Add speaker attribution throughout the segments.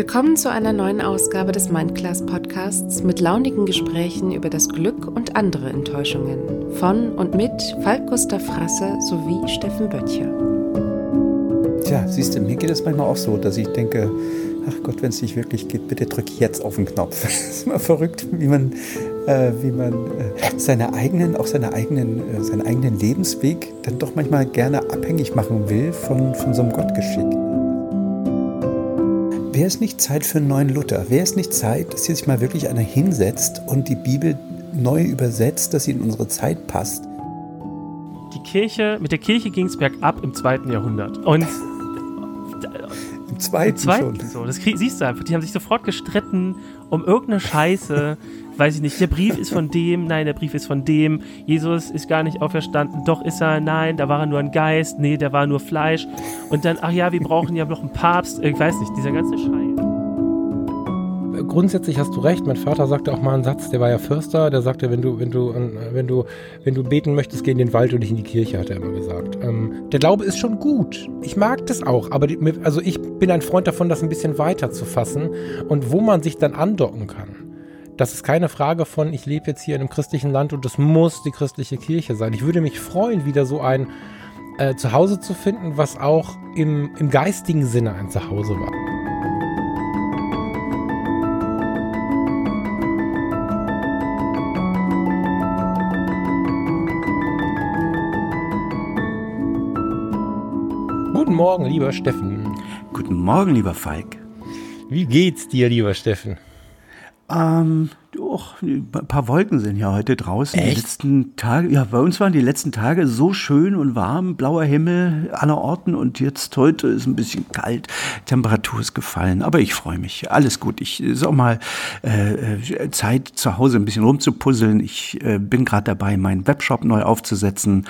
Speaker 1: Willkommen zu einer neuen Ausgabe des Mindclass Podcasts mit launigen Gesprächen über das Glück und andere Enttäuschungen. Von und mit Falk Gustav Frasse sowie Steffen Böttcher.
Speaker 2: Tja, siehst du, mir geht es manchmal auch so, dass ich denke, ach Gott, wenn es nicht wirklich geht, bitte drück jetzt auf den Knopf. Das ist immer verrückt, wie man, äh, wie man äh, seine eigenen, auch seine eigenen, äh, seinen eigenen Lebensweg dann doch manchmal gerne abhängig machen will von, von so einem Gottgeschick. Wäre es nicht Zeit für einen neuen Luther? Wäre es nicht Zeit, dass hier sich mal wirklich einer hinsetzt und die Bibel neu übersetzt, dass sie in unsere Zeit passt?
Speaker 3: Die Kirche, mit der Kirche ging es bergab im zweiten Jahrhundert. Und
Speaker 2: Im zweiten,
Speaker 3: im zweiten
Speaker 2: schon.
Speaker 3: so, das siehst du einfach, die haben sich sofort gestritten um irgendeine Scheiße. Weiß ich nicht, der Brief ist von dem, nein, der Brief ist von dem. Jesus ist gar nicht auferstanden, doch ist er, nein, da war er nur ein Geist, nee, der war nur Fleisch. Und dann, ach ja, wir brauchen ja noch einen Papst, ich weiß nicht, dieser ganze Scheiß.
Speaker 4: grundsätzlich hast du recht. Mein Vater sagte auch mal einen Satz, der war ja Förster, der sagte, wenn du, wenn du, wenn du, wenn du beten möchtest, geh in den Wald und nicht in die Kirche, hat er immer gesagt. Ähm, der Glaube ist schon gut. Ich mag das auch, aber die, also ich bin ein Freund davon, das ein bisschen weiter zu fassen und wo man sich dann andocken kann. Das ist keine Frage von, ich lebe jetzt hier in einem christlichen Land und das muss die christliche Kirche sein. Ich würde mich freuen, wieder so ein äh, Zuhause zu finden, was auch im, im geistigen Sinne ein Zuhause war. Guten Morgen, lieber Steffen.
Speaker 2: Guten Morgen, lieber Falk.
Speaker 4: Wie geht's dir, lieber Steffen?
Speaker 2: Ähm, doch, ein paar Wolken sind ja heute draußen. Die
Speaker 4: Echt?
Speaker 2: letzten Tage, ja, bei uns waren die letzten Tage so schön und warm, blauer Himmel aller Orten und jetzt heute ist ein bisschen kalt, Temperatur ist gefallen, aber ich freue mich. Alles gut. Ich ist auch mal äh, äh, Zeit zu Hause ein bisschen rumzupuzzeln. Ich äh, bin gerade dabei, meinen Webshop neu aufzusetzen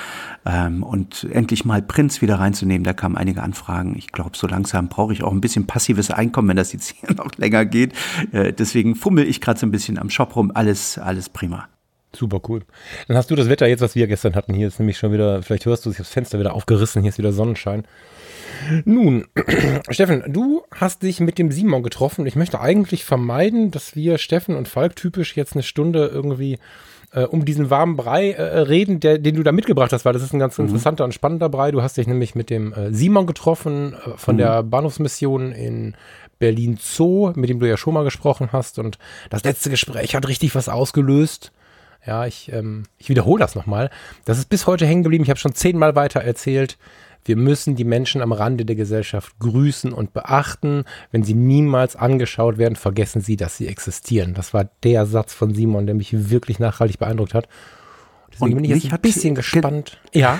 Speaker 2: ähm, und endlich mal Prints wieder reinzunehmen. Da kamen einige Anfragen. Ich glaube, so langsam brauche ich auch ein bisschen passives Einkommen, wenn das jetzt hier noch länger geht. Äh, deswegen fummel ich gerade so ein bisschen am Shop rum. Alles, alles prima.
Speaker 4: Super cool. Dann hast du das Wetter jetzt, was wir gestern hatten. Hier ist nämlich schon wieder, vielleicht hörst du, ich habe das Fenster wieder aufgerissen, hier ist wieder Sonnenschein. Nun, Steffen, du hast dich mit dem Simon getroffen. Ich möchte eigentlich vermeiden, dass wir Steffen und Falk typisch jetzt eine Stunde irgendwie äh, um diesen warmen Brei äh, reden, der, den du da mitgebracht hast, weil das ist ein ganz interessanter und spannender Brei. Du hast dich nämlich mit dem äh, Simon getroffen äh, von der Bahnhofsmission in Berlin Zoo, mit dem du ja schon mal gesprochen hast. Und das letzte Gespräch hat richtig was ausgelöst. Ja, ich, ähm, ich wiederhole das nochmal. Das ist bis heute hängen geblieben. Ich habe schon zehnmal weiter erzählt. Wir müssen die Menschen am Rande der Gesellschaft grüßen und beachten. Wenn sie niemals angeschaut werden, vergessen sie, dass sie existieren. Das war der Satz von Simon, der mich wirklich nachhaltig beeindruckt hat. Deswegen
Speaker 2: Und
Speaker 4: bin ich jetzt ein bisschen
Speaker 2: ge-
Speaker 4: gespannt. Ja,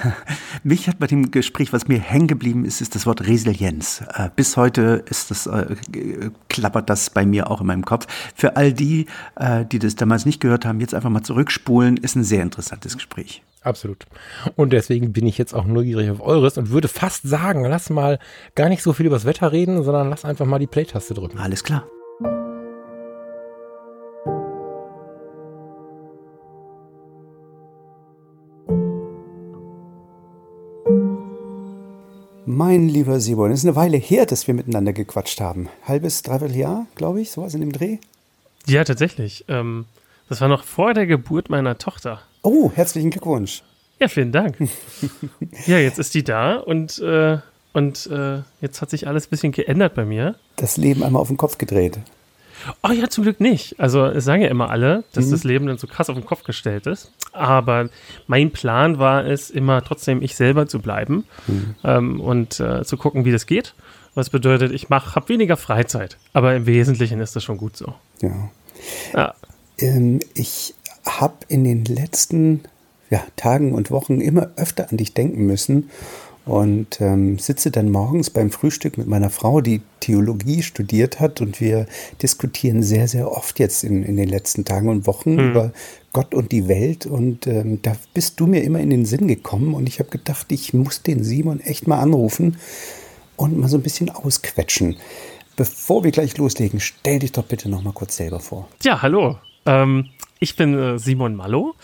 Speaker 2: Mich hat bei dem Gespräch, was mir hängen geblieben ist, ist das Wort Resilienz. Äh, bis heute ist das, äh, g- klappert das bei mir auch in meinem Kopf. Für all die, äh, die das damals nicht gehört haben, jetzt einfach mal zurückspulen, ist ein sehr interessantes Gespräch.
Speaker 4: absolut. Und deswegen bin ich jetzt auch neugierig auf eures und würde fast sagen, lass mal gar nicht so viel über das Wetter reden, sondern lass einfach mal die Play-Taste drücken.
Speaker 2: Alles klar. Mein lieber Simon, es ist eine Weile her, dass wir miteinander gequatscht haben. Halbes, dreiviertel Jahr, glaube ich, sowas in dem Dreh.
Speaker 3: Ja, tatsächlich. Ähm, das war noch vor der Geburt meiner Tochter.
Speaker 2: Oh, herzlichen Glückwunsch.
Speaker 3: Ja, vielen Dank. ja, jetzt ist die da und, äh, und äh, jetzt hat sich alles ein bisschen geändert bei mir.
Speaker 2: Das Leben einmal auf den Kopf gedreht.
Speaker 3: Oh ja, zum Glück nicht. Also es sagen ja immer alle, dass das Leben dann so krass auf den Kopf gestellt ist. Aber mein Plan war es, immer trotzdem ich selber zu bleiben ähm, und äh, zu gucken, wie das geht. Was bedeutet, ich mach, habe weniger Freizeit. Aber im Wesentlichen ist das schon gut so.
Speaker 2: Ja.
Speaker 3: Ja.
Speaker 2: Ähm, ich habe in den letzten ja, Tagen und Wochen immer öfter an dich denken müssen und ähm, sitze dann morgens beim Frühstück mit meiner Frau, die Theologie studiert hat und wir diskutieren sehr, sehr oft jetzt in, in den letzten Tagen und Wochen über Gott und die Welt und ähm, da bist du mir immer in den Sinn gekommen und ich habe gedacht, ich muss den Simon echt mal anrufen und mal so ein bisschen ausquetschen. Bevor wir gleich loslegen, stell dich doch bitte noch mal kurz selber vor.
Speaker 3: Ja, hallo. Ähm, ich bin äh, Simon Mallow.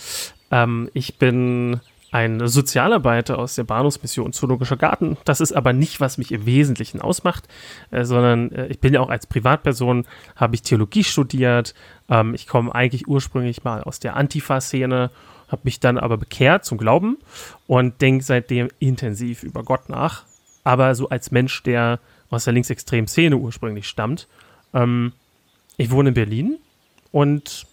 Speaker 3: Ähm, ich bin ein Sozialarbeiter aus der Bahnhofsmission Zoologischer Garten. Das ist aber nicht, was mich im Wesentlichen ausmacht, äh, sondern äh, ich bin ja auch als Privatperson, habe ich Theologie studiert. Ähm, ich komme eigentlich ursprünglich mal aus der Antifa-Szene, habe mich dann aber bekehrt zum Glauben und denke seitdem intensiv über Gott nach. Aber so als Mensch, der aus der linksextremen Szene ursprünglich stammt. Ähm, ich wohne in Berlin und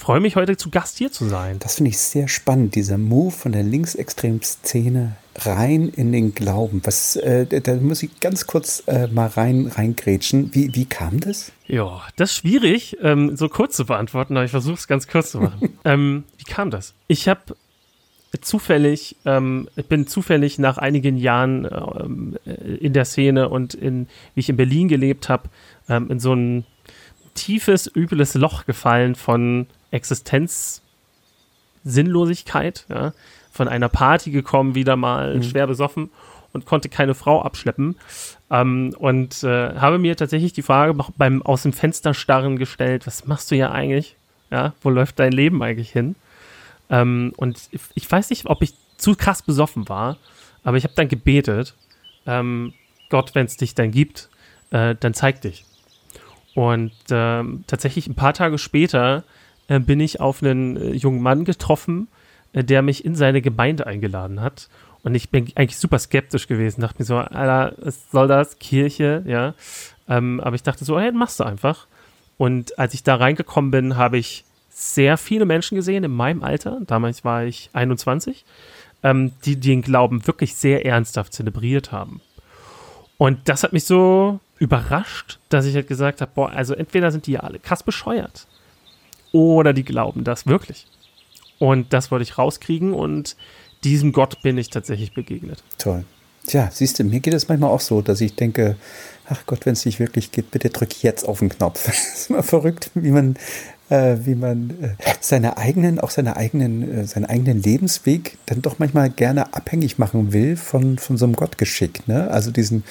Speaker 3: freue mich heute zu Gast hier zu sein.
Speaker 2: Das finde ich sehr spannend, dieser Move von der linksextremen Szene rein in den Glauben. Was, äh, da muss ich ganz kurz äh, mal rein reingrätschen. Wie, wie kam das?
Speaker 3: Ja, das ist schwierig, ähm, so kurz zu beantworten, aber ich versuche es ganz kurz zu machen. ähm, wie kam das? Ich habe zufällig, ähm, ich bin zufällig nach einigen Jahren ähm, in der Szene und in, wie ich in Berlin gelebt habe, ähm, in so ein tiefes, übles Loch gefallen von Existenzsinnlosigkeit, ja, von einer Party gekommen, wieder mal mhm. schwer besoffen und konnte keine Frau abschleppen. Ähm, und äh, habe mir tatsächlich die Frage beim aus dem Fenster starren gestellt, was machst du ja eigentlich? Ja, wo läuft dein Leben eigentlich hin? Ähm, und ich, ich, weiß nicht, ob ich zu krass besoffen war, aber ich habe dann gebetet, ähm, Gott, wenn es dich dann gibt, äh, dann zeig dich. Und ähm, tatsächlich ein paar Tage später äh, bin ich auf einen äh, jungen Mann getroffen, äh, der mich in seine Gemeinde eingeladen hat. Und ich bin eigentlich super skeptisch gewesen, dachte mir so, Alter, was soll das? Kirche, ja. Ähm, aber ich dachte so, hey, machst du einfach. Und als ich da reingekommen bin, habe ich sehr viele Menschen gesehen in meinem Alter. Damals war ich 21, ähm, die, die den Glauben wirklich sehr ernsthaft zelebriert haben. Und das hat mich so überrascht, dass ich halt gesagt habe, boah, also entweder sind die ja alle krass bescheuert oder die glauben das wirklich. Und das wollte ich rauskriegen und diesem Gott bin ich tatsächlich begegnet.
Speaker 2: Toll. Tja, siehst du, mir geht es manchmal auch so, dass ich denke, ach Gott, wenn es nicht wirklich geht, bitte drück jetzt auf den Knopf. Das ist immer verrückt, wie man, äh, wie man äh, seine eigenen, auch seine eigenen, äh, seinen eigenen Lebensweg dann doch manchmal gerne abhängig machen will von, von so einem Gottgeschick. Ne? Also diesen,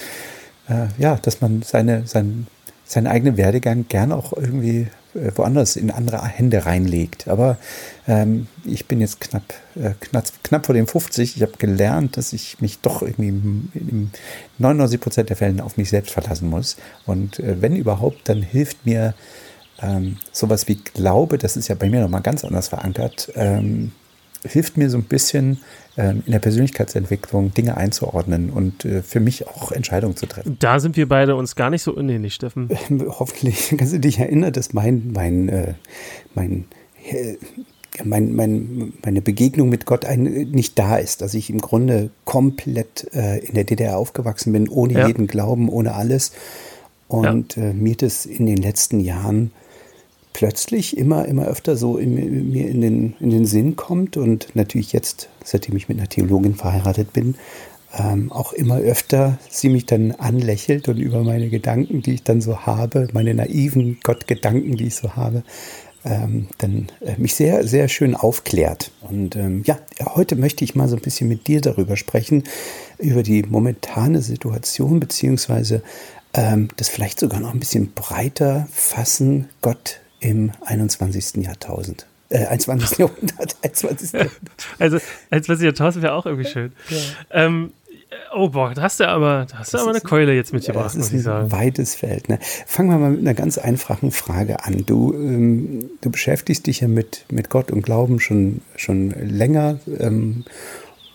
Speaker 2: äh, ja, dass man seine, sein, seinen eigenen Werdegang gern auch irgendwie woanders in andere Hände reinlegt. Aber ähm, ich bin jetzt knapp, äh, knapp, knapp vor dem 50. Ich habe gelernt, dass ich mich doch irgendwie in 99 Prozent der Fällen auf mich selbst verlassen muss. Und äh, wenn überhaupt, dann hilft mir ähm, sowas wie Glaube, das ist ja bei mir nochmal ganz anders verankert, ähm, hilft mir so ein bisschen ähm, in der Persönlichkeitsentwicklung Dinge einzuordnen und äh, für mich auch Entscheidungen zu treffen.
Speaker 3: Da sind wir beide uns gar nicht so unähnlich, Steffen.
Speaker 2: Hoffentlich kannst du dich erinnern, dass mein, mein, äh, mein, äh, mein, mein, meine Begegnung mit Gott ein, nicht da ist, dass ich im Grunde komplett in der DDR aufgewachsen bin, ohne ja. jeden Glauben, ohne alles. Und ja. mir das in den letzten Jahren plötzlich immer, immer öfter so in, mir in den, in den Sinn kommt und natürlich jetzt, seitdem ich mit einer Theologin verheiratet bin, ähm, auch immer öfter sie mich dann anlächelt und über meine Gedanken, die ich dann so habe, meine naiven Gottgedanken, die ich so habe, ähm, dann äh, mich sehr, sehr schön aufklärt. Und ähm, ja, heute möchte ich mal so ein bisschen mit dir darüber sprechen, über die momentane Situation, beziehungsweise ähm, das vielleicht sogar noch ein bisschen breiter fassen. Gott im 21. Jahrtausend. Äh, 21. Jahrhundert. 21.
Speaker 3: Jahrhundert. Also 21. Jahrtausend wäre auch irgendwie schön. Ja. Ähm, oh boah, da hast du aber, da hast du aber eine Keule jetzt mitgebracht,
Speaker 2: muss ich sagen. Ein weites Feld. Ne? Fangen wir mal mit einer ganz einfachen Frage an. Du, ähm, du beschäftigst dich ja mit, mit Gott und Glauben schon, schon länger. Ähm,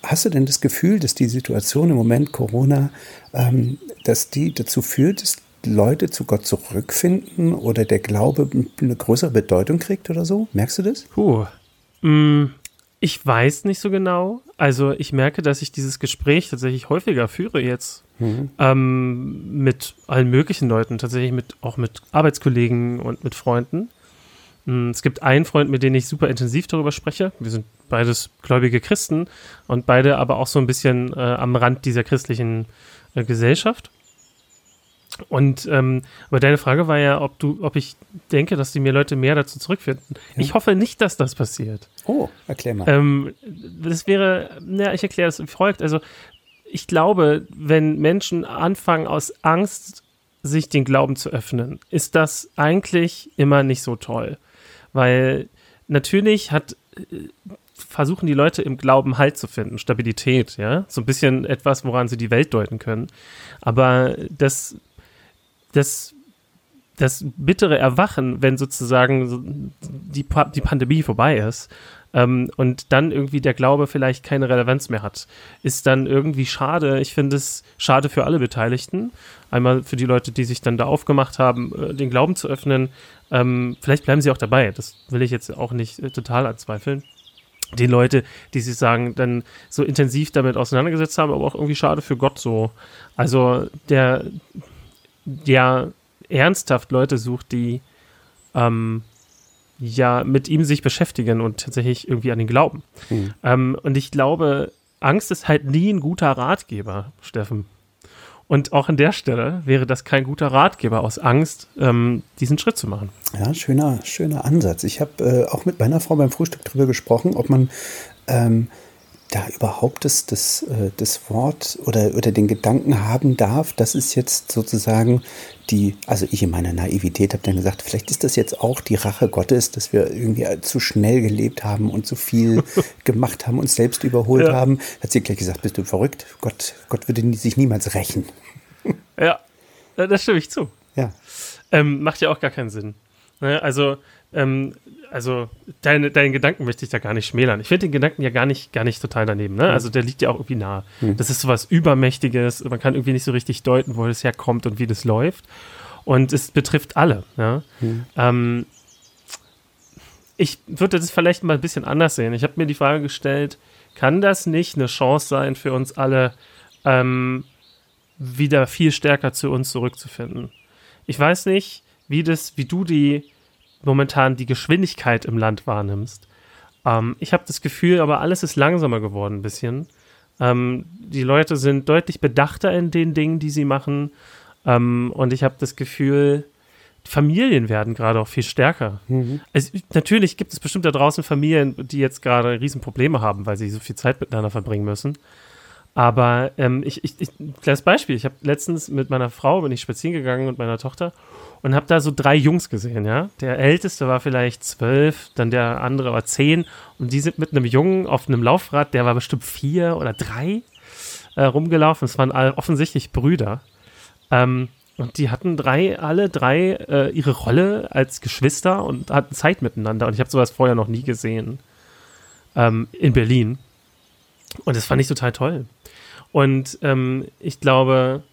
Speaker 2: hast du denn das Gefühl, dass die Situation im Moment Corona, ähm, dass die dazu führt, dass Leute zu Gott zurückfinden oder der Glaube eine größere Bedeutung kriegt oder so? Merkst du das?
Speaker 3: Puh. Mm, ich weiß nicht so genau. Also ich merke, dass ich dieses Gespräch tatsächlich häufiger führe jetzt. Mhm. Ähm, mit allen möglichen Leuten, tatsächlich mit, auch mit Arbeitskollegen und mit Freunden. Mm, es gibt einen Freund, mit dem ich super intensiv darüber spreche. Wir sind beides gläubige Christen und beide aber auch so ein bisschen äh, am Rand dieser christlichen äh, Gesellschaft. Und ähm, aber deine Frage war ja, ob du, ob ich denke, dass die mir Leute mehr dazu zurückfinden. Ja. Ich hoffe nicht, dass das passiert.
Speaker 2: Oh, erklär mal.
Speaker 3: Ähm, das wäre, ja, ich erkläre das wie folgt. Also ich glaube, wenn Menschen anfangen aus Angst sich den Glauben zu öffnen, ist das eigentlich immer nicht so toll. Weil natürlich hat äh, versuchen die Leute im Glauben Halt zu finden, Stabilität, ja, so ein bisschen etwas, woran sie die Welt deuten können. Aber das, das, das bittere Erwachen, wenn sozusagen die, die Pandemie vorbei ist, ähm, und dann irgendwie der Glaube vielleicht keine Relevanz mehr hat, ist dann irgendwie schade. Ich finde es schade für alle Beteiligten. Einmal für die Leute, die sich dann da aufgemacht haben, äh, den Glauben zu öffnen. Ähm, vielleicht bleiben sie auch dabei. Das will ich jetzt auch nicht äh, total anzweifeln die Leute, die sich sagen, dann so intensiv damit auseinandergesetzt haben, aber auch irgendwie schade für Gott so. Also der, der ernsthaft Leute sucht, die ähm, ja mit ihm sich beschäftigen und tatsächlich irgendwie an ihn glauben. Mhm. Ähm, und ich glaube, Angst ist halt nie ein guter Ratgeber, Steffen. Und auch an der Stelle wäre das kein guter Ratgeber aus Angst, ähm, diesen Schritt zu machen.
Speaker 2: Ja, schöner, schöner Ansatz. Ich habe äh, auch mit meiner Frau beim Frühstück darüber gesprochen, ob man ähm, da überhaupt das, das, äh, das Wort oder, oder den Gedanken haben darf, dass es jetzt sozusagen die, also ich in meiner Naivität habe dann gesagt, vielleicht ist das jetzt auch die Rache Gottes, dass wir irgendwie zu schnell gelebt haben und zu viel gemacht haben, uns selbst überholt ja. haben. Hat sie gleich gesagt, bist du verrückt? Gott, Gott würde sich niemals rächen.
Speaker 3: ja, das stimme ich zu.
Speaker 2: Ja.
Speaker 3: Ähm, macht ja auch gar keinen Sinn. Ne? Also, ähm, also deine, deinen Gedanken möchte ich da gar nicht schmälern. Ich finde den Gedanken ja gar nicht, gar nicht total daneben. Ne? Also der liegt ja auch irgendwie nah. Mhm. Das ist so was Übermächtiges. Man kann irgendwie nicht so richtig deuten, wo das herkommt und wie das läuft. Und es betrifft alle. Ja? Mhm. Ähm, ich würde das vielleicht mal ein bisschen anders sehen. Ich habe mir die Frage gestellt, kann das nicht eine Chance sein für uns alle, ähm, wieder viel stärker zu uns zurückzufinden? Ich weiß nicht, wie das, wie du die momentan die Geschwindigkeit im Land wahrnimmst. Ähm, ich habe das Gefühl, aber alles ist langsamer geworden ein bisschen. Ähm, die Leute sind deutlich bedachter in den Dingen, die sie machen. Ähm, und ich habe das Gefühl, Familien werden gerade auch viel stärker. Mhm. Also, natürlich gibt es bestimmt da draußen Familien, die jetzt gerade Riesenprobleme haben, weil sie so viel Zeit miteinander verbringen müssen. Aber ähm, ich, ich, ich, kleines Beispiel, ich habe letztens mit meiner Frau, bin ich spazieren gegangen und meiner Tochter und habe da so drei Jungs gesehen, ja. Der älteste war vielleicht zwölf, dann der andere war zehn und die sind mit einem Jungen auf einem Laufrad, der war bestimmt vier oder drei äh, rumgelaufen. Es waren alle offensichtlich Brüder. Ähm, und die hatten drei, alle drei äh, ihre Rolle als Geschwister und hatten Zeit miteinander. Und ich habe sowas vorher noch nie gesehen ähm, in Berlin. Und das fand ich total toll. Und ähm, ich glaube,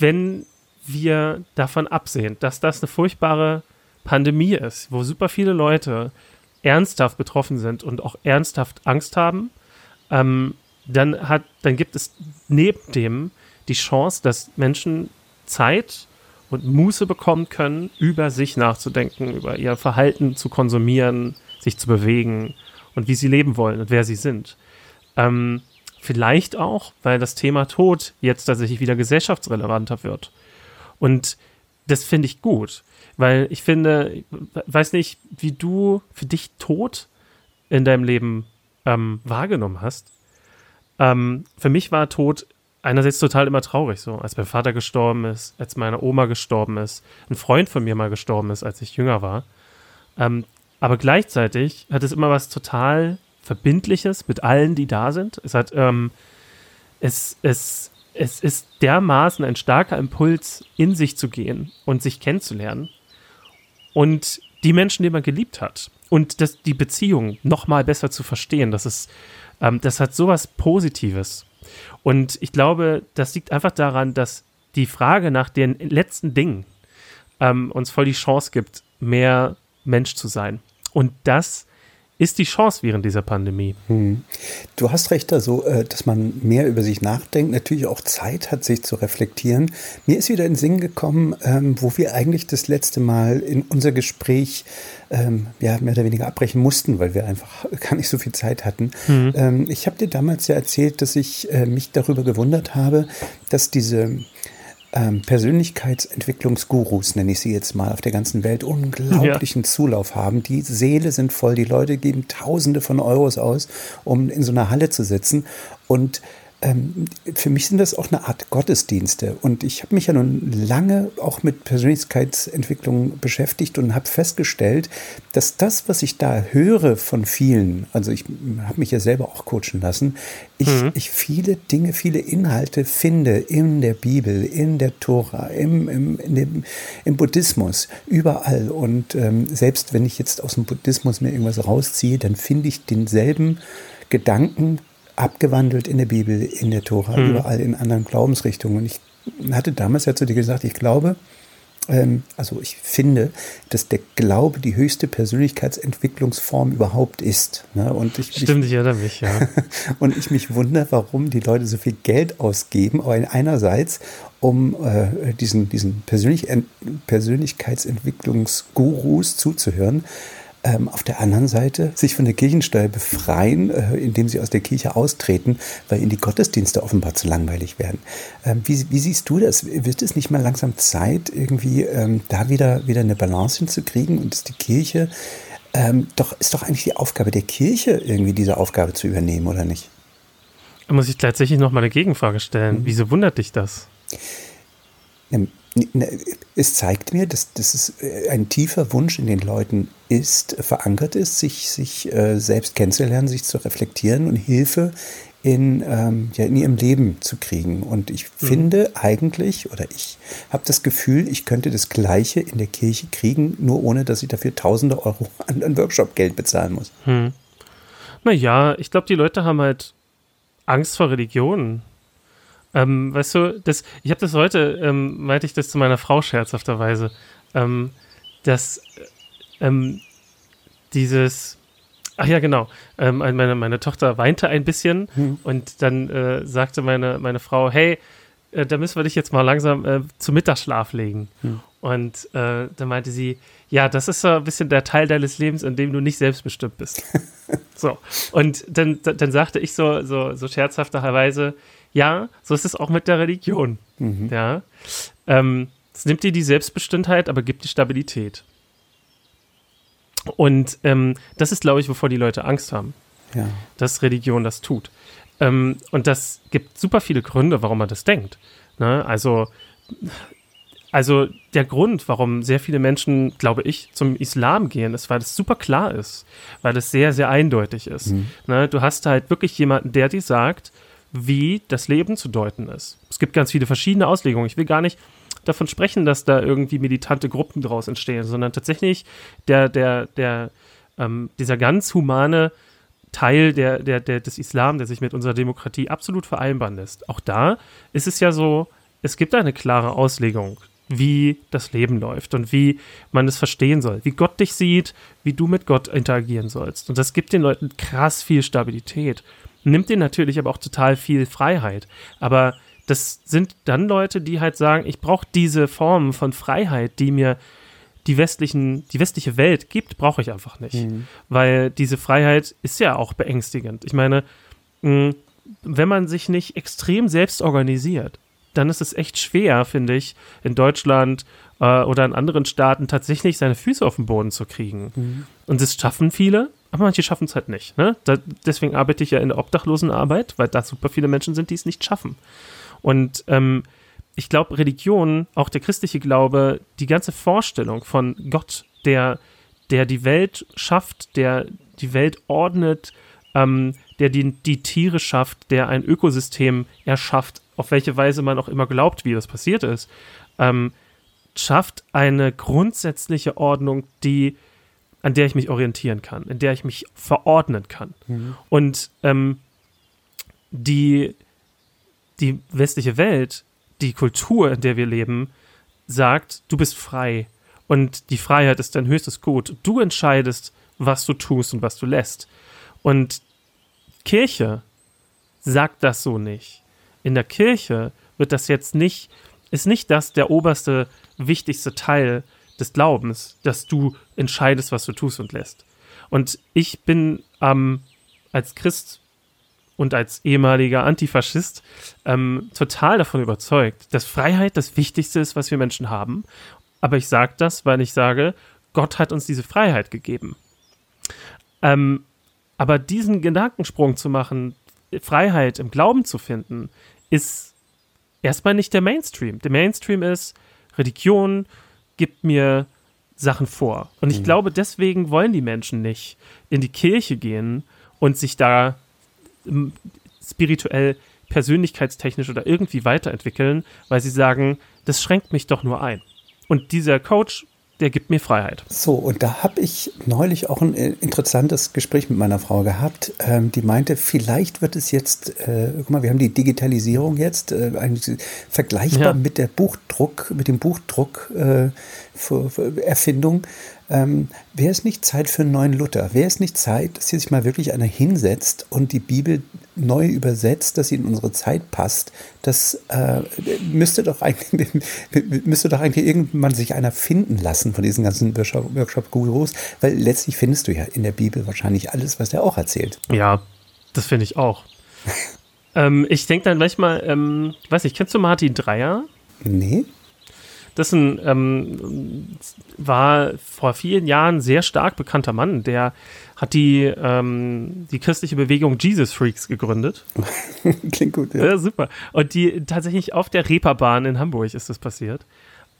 Speaker 3: wenn wir davon absehen, dass das eine furchtbare Pandemie ist, wo super viele Leute ernsthaft betroffen sind und auch ernsthaft Angst haben, ähm, dann, hat, dann gibt es neben dem die Chance, dass Menschen Zeit und Muße bekommen können, über sich nachzudenken, über ihr Verhalten zu konsumieren, sich zu bewegen und wie sie leben wollen und wer sie sind. Ähm, vielleicht auch, weil das Thema Tod jetzt tatsächlich wieder gesellschaftsrelevanter wird. Und das finde ich gut, weil ich finde, weiß nicht, wie du für dich Tod in deinem Leben ähm, wahrgenommen hast. Ähm, für mich war Tod einerseits total immer traurig, so als mein Vater gestorben ist, als meine Oma gestorben ist, ein Freund von mir mal gestorben ist, als ich jünger war. Ähm, aber gleichzeitig hat es immer was total Verbindliches mit allen, die da sind. Es hat, ähm, es, es es ist dermaßen ein starker Impuls, in sich zu gehen und sich kennenzulernen. Und die Menschen, die man geliebt hat. Und das, die Beziehung noch mal besser zu verstehen. Das ist, ähm, das hat sowas Positives. Und ich glaube, das liegt einfach daran, dass die Frage nach den letzten Dingen ähm, uns voll die Chance gibt, mehr Mensch zu sein. Und das ist die Chance während dieser Pandemie. Hm.
Speaker 2: Du hast recht, also, äh, dass man mehr über sich nachdenkt, natürlich auch Zeit hat, sich zu reflektieren. Mir ist wieder in den Sinn gekommen, ähm, wo wir eigentlich das letzte Mal in unser Gespräch ähm, ja, mehr oder weniger abbrechen mussten, weil wir einfach gar nicht so viel Zeit hatten. Mhm. Ähm, ich habe dir damals ja erzählt, dass ich äh, mich darüber gewundert habe, dass diese ähm, Persönlichkeitsentwicklungsgurus, nenne ich sie jetzt mal, auf der ganzen Welt unglaublichen ja. Zulauf haben. Die Seele sind voll, die Leute geben Tausende von Euros aus, um in so einer Halle zu sitzen. Und ähm, für mich sind das auch eine Art Gottesdienste. Und ich habe mich ja nun lange auch mit Persönlichkeitsentwicklung beschäftigt und habe festgestellt, dass das, was ich da höre von vielen, also ich habe mich ja selber auch coachen lassen, ich, mhm. ich viele Dinge, viele Inhalte finde in der Bibel, in der Tora, im, im, in dem, im Buddhismus, überall. Und ähm, selbst wenn ich jetzt aus dem Buddhismus mir irgendwas rausziehe, dann finde ich denselben Gedanken abgewandelt in der Bibel, in der Tora, mhm. überall in anderen Glaubensrichtungen. Und ich hatte damals ja zu dir gesagt, ich glaube, ähm, also ich finde, dass der Glaube die höchste Persönlichkeitsentwicklungsform überhaupt ist. Ne? Und ich
Speaker 3: Stimmt, ich erinnere mich, ja.
Speaker 2: und ich mich wundere, warum die Leute so viel Geld ausgeben, aber einerseits, um äh, diesen, diesen Persönlich Persönlichkeitsentwicklungsgurus zuzuhören, ähm, auf der anderen Seite sich von der Kirchensteuer befreien, äh, indem sie aus der Kirche austreten, weil ihnen die Gottesdienste offenbar zu langweilig werden. Ähm, wie, wie, siehst du das? Wird es nicht mal langsam Zeit, irgendwie ähm, da wieder, wieder eine Balance hinzukriegen und dass die Kirche ähm, doch ist doch eigentlich die Aufgabe der Kirche, irgendwie diese Aufgabe zu übernehmen, oder nicht?
Speaker 3: Da muss ich tatsächlich noch mal eine Gegenfrage stellen. Mhm. Wieso wundert dich das?
Speaker 2: Ähm, es zeigt mir, dass, dass es äh, ein tiefer Wunsch in den Leuten ist, verankert ist, sich, sich äh, selbst kennenzulernen, sich zu reflektieren und Hilfe in, ähm, ja, in ihrem Leben zu kriegen. Und ich mhm. finde eigentlich, oder ich habe das Gefühl, ich könnte das Gleiche in der Kirche kriegen, nur ohne, dass ich dafür tausende Euro an, an Workshop-Geld bezahlen muss. Hm.
Speaker 3: Naja, ich glaube, die Leute haben halt Angst vor Religionen. Ähm, weißt du, das, ich habe das heute, ähm, meinte ich das zu meiner Frau scherzhafterweise, ähm, dass ähm, dieses, ach ja, genau, ähm, meine, meine Tochter weinte ein bisschen hm. und dann äh, sagte meine, meine Frau, hey, äh, da müssen wir dich jetzt mal langsam äh, zum Mittagsschlaf legen. Hm. Und äh, dann meinte sie, ja, das ist so ein bisschen der Teil deines Lebens, in dem du nicht selbstbestimmt bist. so. Und dann, dann sagte ich so, so, so scherzhafterweise, ja, so ist es auch mit der Religion. Mhm. Ja. Ähm, es nimmt dir die Selbstbestimmtheit, aber gibt die Stabilität. Und ähm, das ist, glaube ich, wovor die Leute Angst haben. Ja. Dass Religion das tut. Ähm, und das gibt super viele Gründe, warum man das denkt. Ne? Also, also der Grund, warum sehr viele Menschen, glaube ich, zum Islam gehen, ist, weil das super klar ist, weil das sehr, sehr eindeutig ist. Mhm. Ne? Du hast halt wirklich jemanden, der dir sagt, wie das Leben zu deuten ist. Es gibt ganz viele verschiedene Auslegungen. Ich will gar nicht davon sprechen, dass da irgendwie militante Gruppen draus entstehen, sondern tatsächlich der, der, der, ähm, dieser ganz humane Teil der, der, der, des Islam, der sich mit unserer Demokratie absolut vereinbaren lässt. Auch da ist es ja so, es gibt eine klare Auslegung, wie das Leben läuft und wie man es verstehen soll, wie Gott dich sieht, wie du mit Gott interagieren sollst. Und das gibt den Leuten krass viel Stabilität nimmt dir natürlich aber auch total viel Freiheit. Aber das sind dann Leute, die halt sagen, ich brauche diese Form von Freiheit, die mir die westlichen, die westliche Welt gibt, brauche ich einfach nicht. Mhm. Weil diese Freiheit ist ja auch beängstigend. Ich meine, mh, wenn man sich nicht extrem selbst organisiert, dann ist es echt schwer, finde ich, in Deutschland äh, oder in anderen Staaten tatsächlich seine Füße auf den Boden zu kriegen. Mhm. Und das schaffen viele, aber manche schaffen es halt nicht. Ne? Da, deswegen arbeite ich ja in der Obdachlosenarbeit, weil da super viele Menschen sind, die es nicht schaffen. Und ähm, ich glaube, Religion, auch der christliche Glaube, die ganze Vorstellung von Gott, der, der die Welt schafft, der die Welt ordnet, ähm, der die, die Tiere schafft, der ein Ökosystem erschafft, auf welche Weise man auch immer glaubt, wie das passiert ist, ähm, schafft eine grundsätzliche Ordnung, die an der ich mich orientieren kann, in der ich mich verordnen kann. Mhm. Und ähm, die, die westliche Welt, die Kultur, in der wir leben, sagt, du bist frei und die Freiheit ist dein höchstes Gut. Du entscheidest, was du tust und was du lässt. Und Kirche sagt das so nicht. In der Kirche wird das jetzt nicht, ist nicht das der oberste, wichtigste Teil des Glaubens, dass du entscheidest, was du tust und lässt. Und ich bin ähm, als Christ und als ehemaliger Antifaschist ähm, total davon überzeugt, dass Freiheit das Wichtigste ist, was wir Menschen haben. Aber ich sage das, weil ich sage, Gott hat uns diese Freiheit gegeben. Ähm, aber diesen Gedankensprung zu machen, Freiheit im Glauben zu finden, ist erstmal nicht der Mainstream. Der Mainstream ist, Religion gibt mir Sachen vor. Und ich mhm. glaube, deswegen wollen die Menschen nicht in die Kirche gehen und sich da spirituell, persönlichkeitstechnisch oder irgendwie weiterentwickeln, weil sie sagen, das schränkt mich doch nur ein. Und dieser Coach der gibt mir Freiheit.
Speaker 2: So, und da habe ich neulich auch ein äh, interessantes Gespräch mit meiner Frau gehabt. Ähm, die meinte, vielleicht wird es jetzt, äh, guck mal, wir haben die Digitalisierung jetzt, äh, vergleichbar ja. mit der Buchdruck, mit dem Buchdruck äh, für, für Erfindung. Ähm, wäre es nicht Zeit für einen neuen Luther? Wäre es nicht Zeit, dass hier sich mal wirklich einer hinsetzt und die Bibel neu übersetzt, dass sie in unsere Zeit passt? Das äh, müsste doch eigentlich müsste doch eigentlich irgendwann sich einer finden lassen von diesen ganzen Workshop-Gurus, weil letztlich findest du ja in der Bibel wahrscheinlich alles, was der auch erzählt.
Speaker 3: Ja, das finde ich auch. ähm, ich denke dann manchmal, ähm, weiß nicht, kennst du Martin Dreier?
Speaker 2: Nee.
Speaker 3: Das ein, ähm, war vor vielen Jahren sehr stark bekannter Mann. Der hat die, ähm, die christliche Bewegung Jesus Freaks gegründet.
Speaker 2: Klingt gut,
Speaker 3: ja. ja. Super. Und die tatsächlich auf der Reeperbahn in Hamburg ist das passiert.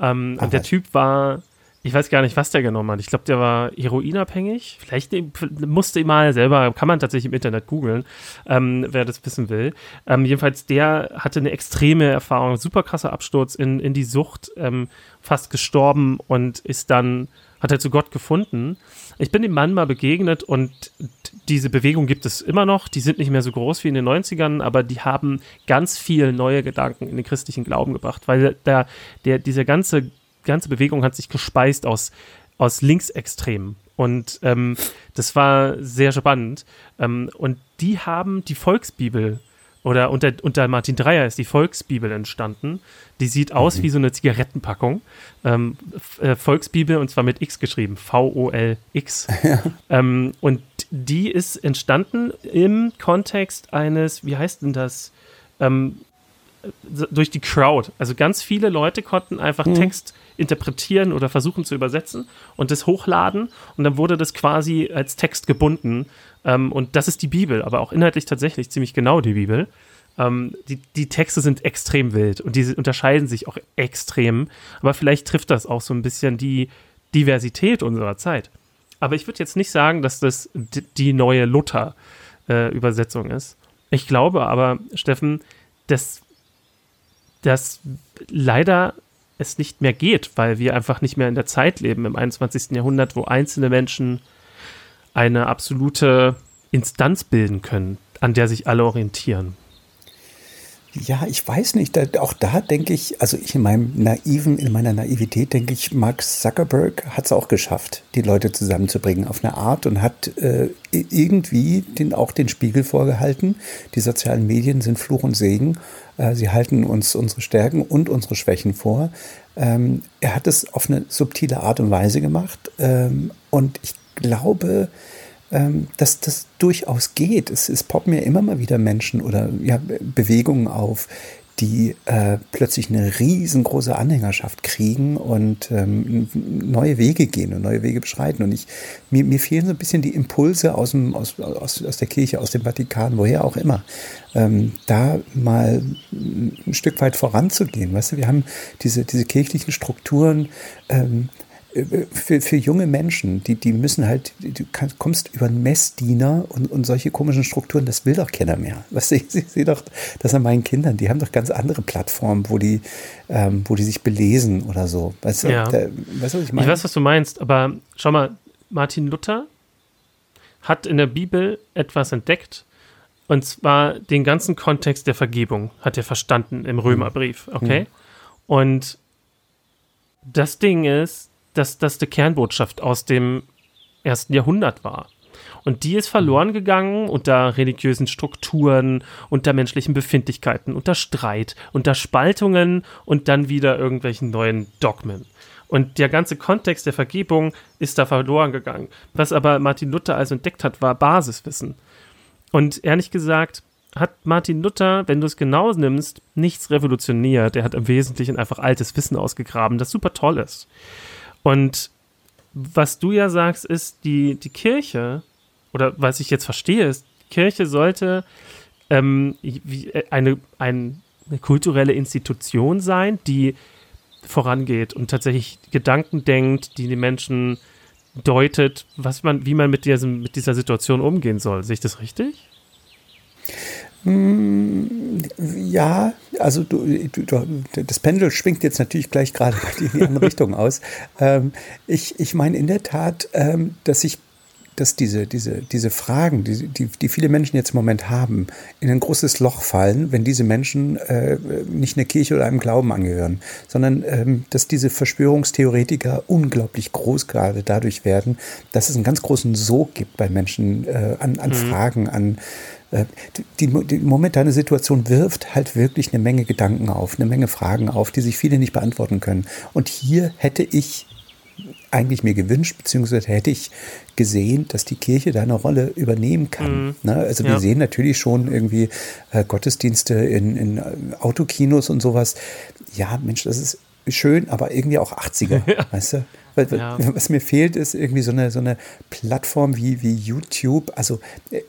Speaker 3: Ähm, und der Typ war ich weiß gar nicht, was der genommen hat. Ich glaube, der war heroinabhängig. Vielleicht musste ich mal selber, kann man tatsächlich im Internet googeln, ähm, wer das wissen will. Ähm, jedenfalls, der hatte eine extreme Erfahrung, super krasser Absturz in, in die Sucht, ähm, fast gestorben und ist dann, hat er zu Gott gefunden. Ich bin dem Mann mal begegnet und diese Bewegung gibt es immer noch. Die sind nicht mehr so groß wie in den 90ern, aber die haben ganz viel neue Gedanken in den christlichen Glauben gebracht, weil der, der, dieser ganze ganze Bewegung hat sich gespeist aus, aus Linksextremen. Und ähm, das war sehr spannend. Ähm, und die haben die Volksbibel oder unter, unter Martin Dreyer ist die Volksbibel entstanden. Die sieht aus mhm. wie so eine Zigarettenpackung. Ähm, äh, Volksbibel und zwar mit X geschrieben, V-O-L-X. Ja. Ähm, und die ist entstanden im Kontext eines, wie heißt denn das? Ähm, durch die Crowd. Also ganz viele Leute konnten einfach mhm. Text interpretieren oder versuchen zu übersetzen und das hochladen und dann wurde das quasi als Text gebunden. Ähm, und das ist die Bibel, aber auch inhaltlich tatsächlich ziemlich genau die Bibel. Ähm, die, die Texte sind extrem wild und die unterscheiden sich auch extrem. Aber vielleicht trifft das auch so ein bisschen die Diversität unserer Zeit. Aber ich würde jetzt nicht sagen, dass das die neue Luther-Übersetzung äh, ist. Ich glaube aber, Steffen, dass, dass leider es nicht mehr geht, weil wir einfach nicht mehr in der Zeit leben im 21. Jahrhundert, wo einzelne Menschen eine absolute Instanz bilden können, an der sich alle orientieren.
Speaker 2: Ja, ich weiß nicht. Da, auch da denke ich, also ich in meinem naiven, in meiner Naivität denke ich, Mark Zuckerberg hat es auch geschafft, die Leute zusammenzubringen auf eine Art und hat äh, irgendwie den, auch den Spiegel vorgehalten. Die sozialen Medien sind Fluch und Segen. Äh, sie halten uns unsere Stärken und unsere Schwächen vor. Ähm, er hat es auf eine subtile Art und Weise gemacht. Ähm, und ich glaube, ähm, dass das durchaus geht. Es, es poppen ja immer mal wieder Menschen oder ja, Bewegungen auf, die äh, plötzlich eine riesengroße Anhängerschaft kriegen und ähm, neue Wege gehen und neue Wege beschreiten. Und ich, mir, mir fehlen so ein bisschen die Impulse aus, dem, aus, aus, aus der Kirche, aus dem Vatikan, woher auch immer, ähm, da mal ein Stück weit voranzugehen. Weißt du, wir haben diese, diese kirchlichen Strukturen, ähm, für, für junge Menschen, die, die müssen halt, du kommst über einen Messdiener und, und solche komischen Strukturen, das will doch keiner mehr. Was ich, ich sehe doch das an meinen Kindern, die haben doch ganz andere Plattformen, wo die, ähm, wo die sich belesen oder so. Weißt du,
Speaker 3: ja. da, weißt du, was ich meine? Ich weiß, was du meinst, aber schau mal, Martin Luther hat in der Bibel etwas entdeckt, und zwar den ganzen Kontext der Vergebung hat er verstanden im Römerbrief, okay? Mhm. Und das Ding ist, dass das die Kernbotschaft aus dem ersten Jahrhundert war. Und die ist verloren gegangen unter religiösen Strukturen, unter menschlichen Befindlichkeiten, unter Streit, unter Spaltungen und dann wieder irgendwelchen neuen Dogmen. Und der ganze Kontext der Vergebung ist da verloren gegangen. Was aber Martin Luther also entdeckt hat, war Basiswissen. Und ehrlich gesagt, hat Martin Luther, wenn du es genau nimmst, nichts revolutioniert. Er hat im Wesentlichen einfach altes Wissen ausgegraben, das super toll ist. Und was du ja sagst, ist, die, die Kirche, oder was ich jetzt verstehe, ist, die Kirche sollte ähm, äh, eine, ein, eine kulturelle Institution sein, die vorangeht und tatsächlich Gedanken denkt, die die Menschen deutet, was man, wie man mit, diesem, mit dieser Situation umgehen soll. Sehe ich das richtig?
Speaker 2: Hm, ja, also du, du, das Pendel schwingt jetzt natürlich gleich gerade in die andere Richtung aus. Ähm, ich, ich meine in der Tat, ähm, dass ich dass diese, diese, diese Fragen, die, die, die viele Menschen jetzt im Moment haben, in ein großes Loch fallen, wenn diese Menschen äh, nicht einer Kirche oder einem Glauben angehören, sondern ähm, dass diese Verschwörungstheoretiker unglaublich groß gerade dadurch werden, dass es einen ganz großen Sog gibt bei Menschen äh, an, an mhm. Fragen, an die, die momentane Situation wirft halt wirklich eine Menge Gedanken auf, eine Menge Fragen auf, die sich viele nicht beantworten können. Und hier hätte ich eigentlich mir gewünscht, beziehungsweise hätte ich gesehen, dass die Kirche da eine Rolle übernehmen kann. Mhm. Ne? Also ja. wir sehen natürlich schon irgendwie äh, Gottesdienste in, in äh, Autokinos und sowas. Ja, Mensch, das ist schön, aber irgendwie auch 80er, ja. weißt du? Weil, ja. Was mir fehlt, ist irgendwie so eine, so eine Plattform wie, wie YouTube. Also äh,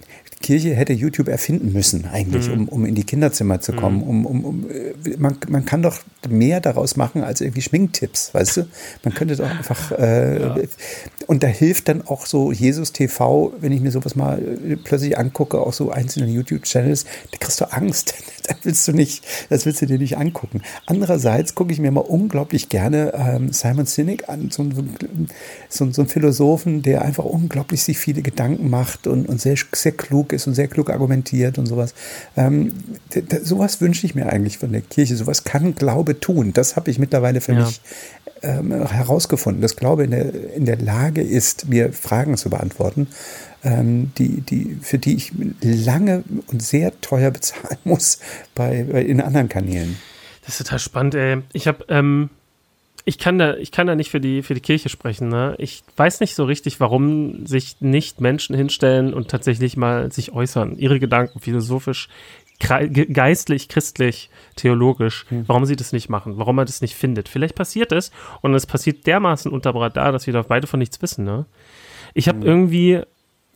Speaker 2: Kirche hätte YouTube erfinden müssen, eigentlich, mhm. um, um in die Kinderzimmer zu kommen. Mhm. Um, um, um, äh, man, man kann doch mehr daraus machen als irgendwie Schminktipps, weißt du? Man könnte doch einfach. Äh, ja. Und da hilft dann auch so Jesus TV, wenn ich mir sowas mal äh, plötzlich angucke, auch so einzelne YouTube-Channels, da kriegst du Angst. das willst du nicht, das willst du dir nicht angucken. Andererseits gucke ich mir mal unglaublich gerne ähm, Simon Sinek an, so, so, so ein Philosophen, der einfach unglaublich sich viele Gedanken macht und, und sehr, sehr klug ist und sehr klug argumentiert und sowas. Ähm, sowas wünsche ich mir eigentlich von der Kirche. Sowas kann Glaube tun. Das habe ich mittlerweile für ja. mich ähm, herausgefunden, dass Glaube in der, in der Lage ist, mir Fragen zu beantworten ähm, die, die, für die ich lange und sehr teuer bezahlen muss bei, bei in anderen Kanälen.
Speaker 3: Das ist total spannend, ey. Ich habe, ähm, ich kann da, ich kann da nicht für die, für die Kirche sprechen. Ne? Ich weiß nicht so richtig, warum sich nicht Menschen hinstellen und tatsächlich mal sich äußern, ihre Gedanken philosophisch, geistlich, christlich, theologisch, hm. warum sie das nicht machen, warum man das nicht findet. Vielleicht passiert es und es passiert dermaßen unter da, dass wir da beide von nichts wissen. Ne? Ich habe hm. irgendwie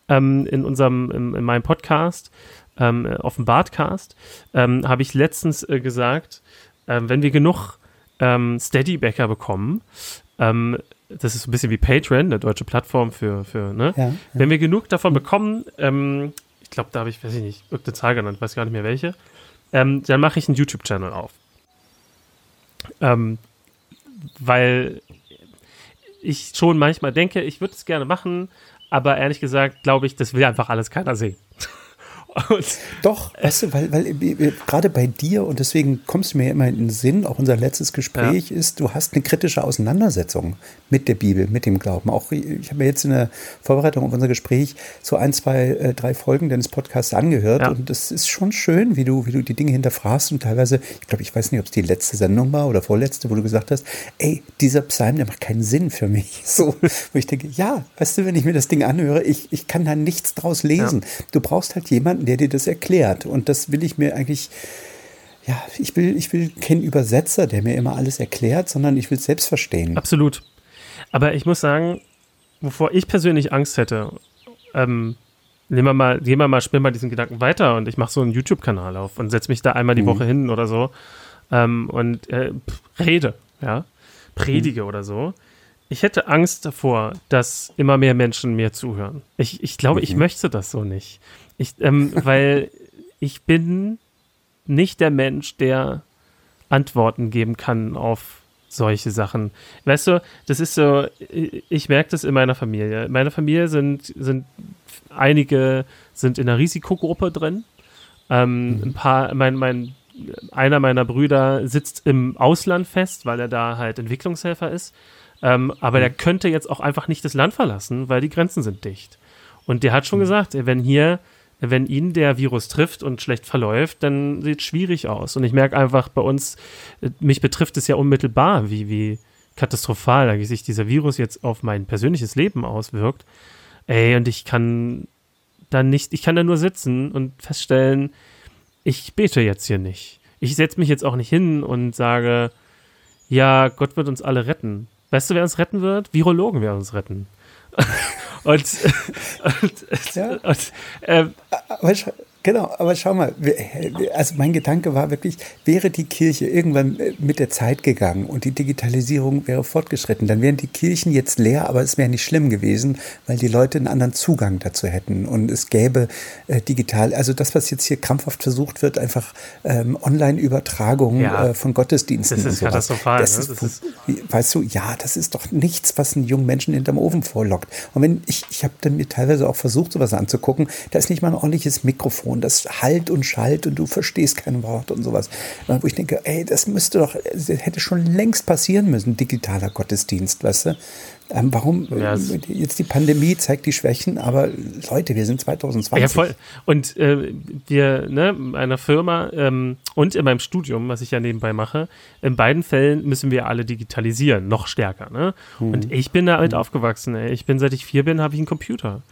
Speaker 3: ähm, in unserem, in, in, meinem Podcast, ähm, auf dem Bartcast, ähm, habe ich letztens äh, gesagt, äh, wenn wir genug ähm, Steady-Backer bekommen, ähm, das ist ein bisschen wie Patreon, eine deutsche Plattform für, für ne? Ja, ja. Wenn wir genug davon bekommen, ähm, ich glaube, da habe ich, weiß ich nicht, irgendeine Zahl genannt, weiß gar nicht mehr welche, dann mache ich einen YouTube-Channel auf. weil ich schon manchmal denke, ich würde es gerne machen, aber ehrlich gesagt, glaube ich, das will einfach alles keiner sehen.
Speaker 2: Und Doch, weißt du, weil, weil äh, gerade bei dir, und deswegen kommst du mir immer in den Sinn, auch unser letztes Gespräch ja. ist, du hast eine kritische Auseinandersetzung mit der Bibel, mit dem Glauben. Auch ich habe mir jetzt in der Vorbereitung auf unser Gespräch so ein, zwei, äh, drei Folgen deines Podcasts angehört ja. und das ist schon schön, wie du, wie du die Dinge hinterfragst und teilweise, ich glaube, ich weiß nicht, ob es die letzte Sendung war oder vorletzte, wo du gesagt hast, ey, dieser Psalm, der macht keinen Sinn für mich. So, wo ich denke, ja, weißt du, wenn ich mir das Ding anhöre, ich, ich kann da nichts draus lesen. Ja. Du brauchst halt jemanden, der dir das erklärt. Und das will ich mir eigentlich, ja, ich will, ich will keinen Übersetzer, der mir immer alles erklärt, sondern ich will es selbst verstehen.
Speaker 3: Absolut. Aber ich muss sagen, wovor ich persönlich Angst hätte, ähm, nehmen wir mal, gehen wir mal, spielen mal diesen Gedanken weiter und ich mache so einen YouTube-Kanal auf und setze mich da einmal die mhm. Woche hin oder so ähm, und äh, rede, ja, predige mhm. oder so. Ich hätte Angst davor, dass immer mehr Menschen mir zuhören. Ich, ich glaube, mhm. ich möchte das so nicht. Ich, ähm, weil ich bin nicht der Mensch, der Antworten geben kann auf solche Sachen. Weißt du, das ist so, ich merke das in meiner Familie. In meiner Familie sind, sind einige sind in einer Risikogruppe drin. Ähm, mhm. Ein paar, mein, mein, einer meiner Brüder sitzt im Ausland fest, weil er da halt Entwicklungshelfer ist. Ähm, aber mhm. der könnte jetzt auch einfach nicht das Land verlassen, weil die Grenzen sind dicht. Und der hat schon mhm. gesagt, wenn hier wenn ihn der Virus trifft und schlecht verläuft, dann sieht es schwierig aus. Und ich merke einfach bei uns, äh, mich betrifft es ja unmittelbar, wie, wie katastrophal sich dieser Virus jetzt auf mein persönliches Leben auswirkt. Ey, und ich kann dann nicht, ich kann da nur sitzen und feststellen, ich bete jetzt hier nicht. Ich setze mich jetzt auch nicht hin und sage, ja, Gott wird uns alle retten. Weißt du, wer uns retten wird? Virologen werden uns retten. und,
Speaker 2: und, ja. und ähm, weißt, Genau, aber schau mal, also mein Gedanke war wirklich, wäre die Kirche irgendwann äh, mit der Zeit gegangen und die Digitalisierung wäre fortgeschritten, dann wären die Kirchen jetzt leer, aber es wäre nicht schlimm gewesen, weil die Leute einen anderen Zugang dazu hätten und es gäbe äh, digital, also das, was jetzt hier krampfhaft versucht wird, einfach ähm, Online-Übertragung
Speaker 3: Ja.
Speaker 2: äh, von Gottesdiensten.
Speaker 3: Das ist katastrophal,
Speaker 2: Das
Speaker 3: ne?
Speaker 2: ist,
Speaker 3: Das ist-
Speaker 2: weißt du, ja, das ist doch nichts, was einen jungen Menschen hinterm Ofen vorlockt. Und wenn ich, ich habe dann mir teilweise auch versucht, sowas anzugucken, da ist nicht mal ein ordentliches Mikrofon, das halt und schallt und du verstehst kein Wort und sowas. Wo ich denke, ey, das müsste doch, das hätte schon längst passieren müssen, digitaler Gottesdienst, weißt du? Ähm, warum?
Speaker 3: Ja, es-
Speaker 2: äh, jetzt die Pandemie zeigt die Schwächen, aber Leute, wir sind 2020.
Speaker 3: Ja, voll. Und äh, wir, ne, in einer Firma ähm, und in meinem Studium, was ich ja nebenbei mache, in beiden Fällen müssen wir alle digitalisieren, noch stärker. Ne? Und ich bin damit aufgewachsen. Ey. Ich bin, seit ich vier bin, habe ich einen Computer.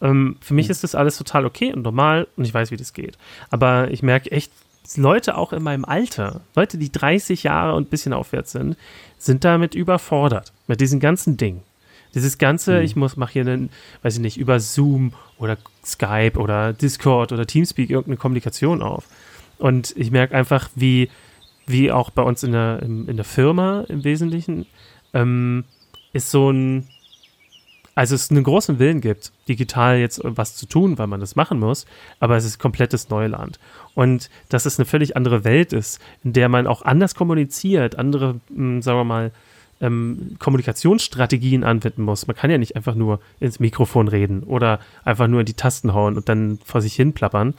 Speaker 3: Ähm, für mich ist das alles total okay und normal und ich weiß, wie das geht. Aber ich merke echt, Leute auch in meinem Alter, Leute, die 30 Jahre und ein bisschen aufwärts sind, sind damit überfordert, mit diesem ganzen Ding. Dieses ganze, ich muss, mache hier einen, weiß ich nicht, über Zoom oder Skype oder Discord oder Teamspeak irgendeine Kommunikation auf. Und ich merke einfach, wie, wie auch bei uns in der, in, in der Firma im Wesentlichen, ähm, ist so ein, also es einen großen Willen gibt, digital jetzt was zu tun, weil man das machen muss, aber es ist komplettes Neuland. Und dass es eine völlig andere Welt ist, in der man auch anders kommuniziert, andere, mh, sagen wir mal, ähm, Kommunikationsstrategien anwenden muss. Man kann ja nicht einfach nur ins Mikrofon reden oder einfach nur in die Tasten hauen und dann vor sich hin plappern.